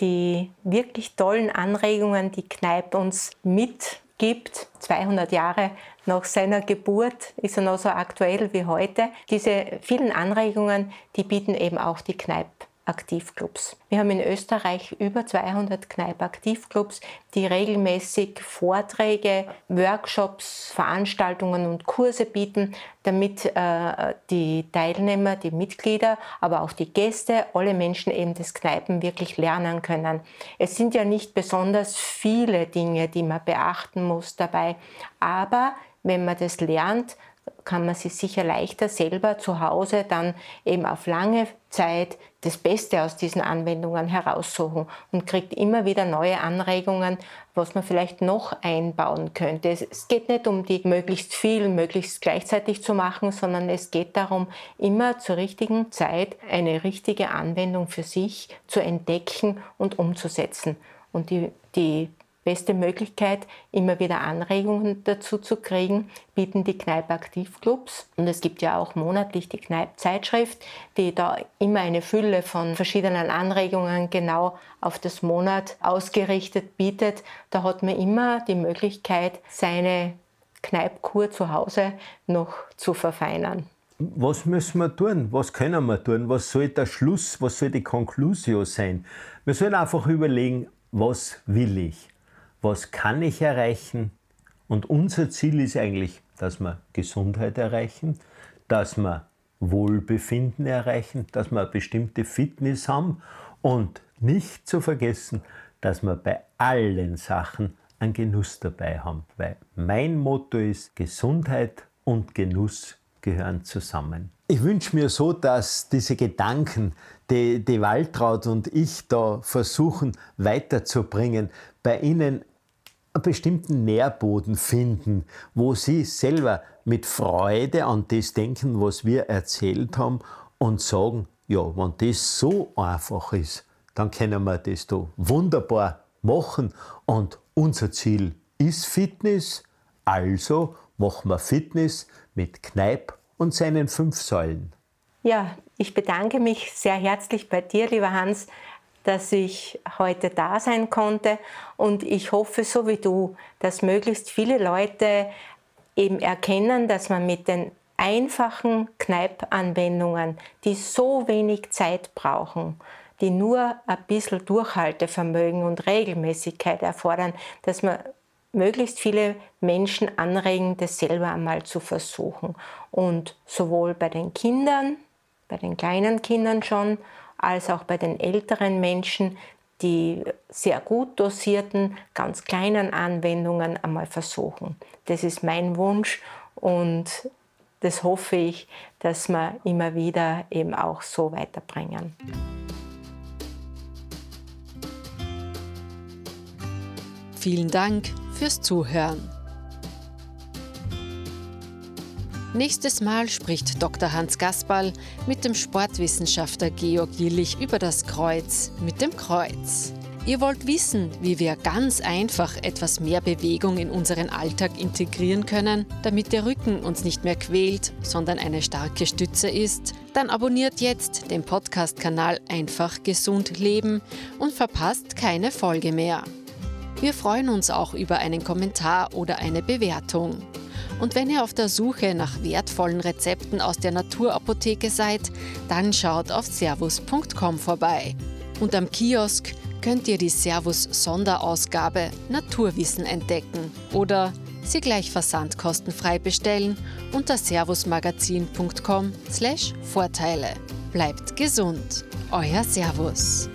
Die wirklich tollen Anregungen, die Kneipp uns mitgibt, 200 Jahre nach seiner Geburt ist er noch so aktuell wie heute. Diese vielen Anregungen, die bieten eben auch die Kneipp Aktivclubs. Wir haben in Österreich über 200 Kneipp-Aktivclubs, die regelmäßig Vorträge, Workshops, Veranstaltungen und Kurse bieten, damit äh, die Teilnehmer, die Mitglieder, aber auch die Gäste, alle Menschen eben des Kneipen wirklich lernen können. Es sind ja nicht besonders viele Dinge, die man beachten muss dabei, aber wenn man das lernt, kann man sich sicher leichter selber zu Hause dann eben auf lange Zeit das Beste aus diesen Anwendungen heraussuchen und kriegt immer wieder neue Anregungen, was man vielleicht noch einbauen könnte. Es geht nicht um die möglichst viel, möglichst gleichzeitig zu machen, sondern es geht darum, immer zur richtigen Zeit eine richtige Anwendung für sich zu entdecken und umzusetzen. Und die, die beste Möglichkeit, immer wieder Anregungen dazu zu kriegen, bieten die Kneipp-Aktivclubs. Und es gibt ja auch monatlich die Kneipp-Zeitschrift, die da immer eine Fülle von verschiedenen Anregungen genau auf das Monat ausgerichtet bietet. Da hat man immer die Möglichkeit, seine Kneippkur zu Hause noch zu verfeinern. Was müssen wir tun? Was können wir tun? Was soll der Schluss, was soll die Conclusio sein? Wir sollen einfach überlegen, was will ich? Was kann ich erreichen. Und unser Ziel ist eigentlich, dass wir Gesundheit erreichen, dass wir Wohlbefinden erreichen, dass wir eine bestimmte Fitness haben und nicht zu vergessen, dass wir bei allen Sachen einen Genuss dabei haben. Weil mein Motto ist, Gesundheit und Genuss gehören zusammen. Ich wünsche mir so, dass diese Gedanken, die, die Waltraud und ich da versuchen weiterzubringen, bei Ihnen einen bestimmten Nährboden finden, wo sie selber mit Freude an das denken, was wir erzählt haben und sagen, ja, wenn das so einfach ist, dann können wir das da wunderbar machen und unser Ziel ist Fitness, also machen wir Fitness mit Kneipp und seinen fünf Säulen. Ja, ich bedanke mich sehr herzlich bei dir, lieber Hans, dass ich heute da sein konnte und ich hoffe, so wie du, dass möglichst viele Leute eben erkennen, dass man mit den einfachen Kneipp-Anwendungen, die so wenig Zeit brauchen, die nur ein bisschen Durchhaltevermögen und Regelmäßigkeit erfordern, dass man möglichst viele Menschen anregen, das selber einmal zu versuchen. Und sowohl bei den Kindern, bei den kleinen Kindern schon, als auch bei den älteren Menschen, die sehr gut dosierten, ganz kleinen Anwendungen einmal versuchen. Das ist mein Wunsch und das hoffe ich, dass wir immer wieder eben auch so weiterbringen. Vielen Dank fürs Zuhören. Nächstes Mal spricht Dr. Hans Gaspal mit dem Sportwissenschaftler Georg Jillich über das Kreuz mit dem Kreuz. Ihr wollt wissen, wie wir ganz einfach etwas mehr Bewegung in unseren Alltag integrieren können, damit der Rücken uns nicht mehr quält, sondern eine starke Stütze ist? Dann abonniert jetzt den Podcast-Kanal Einfach gesund leben und verpasst keine Folge mehr. Wir freuen uns auch über einen Kommentar oder eine Bewertung. Und wenn ihr auf der Suche nach wertvollen Rezepten aus der Naturapotheke seid, dann schaut auf servus.com vorbei. Und am Kiosk könnt ihr die Servus Sonderausgabe Naturwissen entdecken oder sie gleich versandkostenfrei bestellen unter servusmagazin.com/vorteile. Bleibt gesund, euer Servus.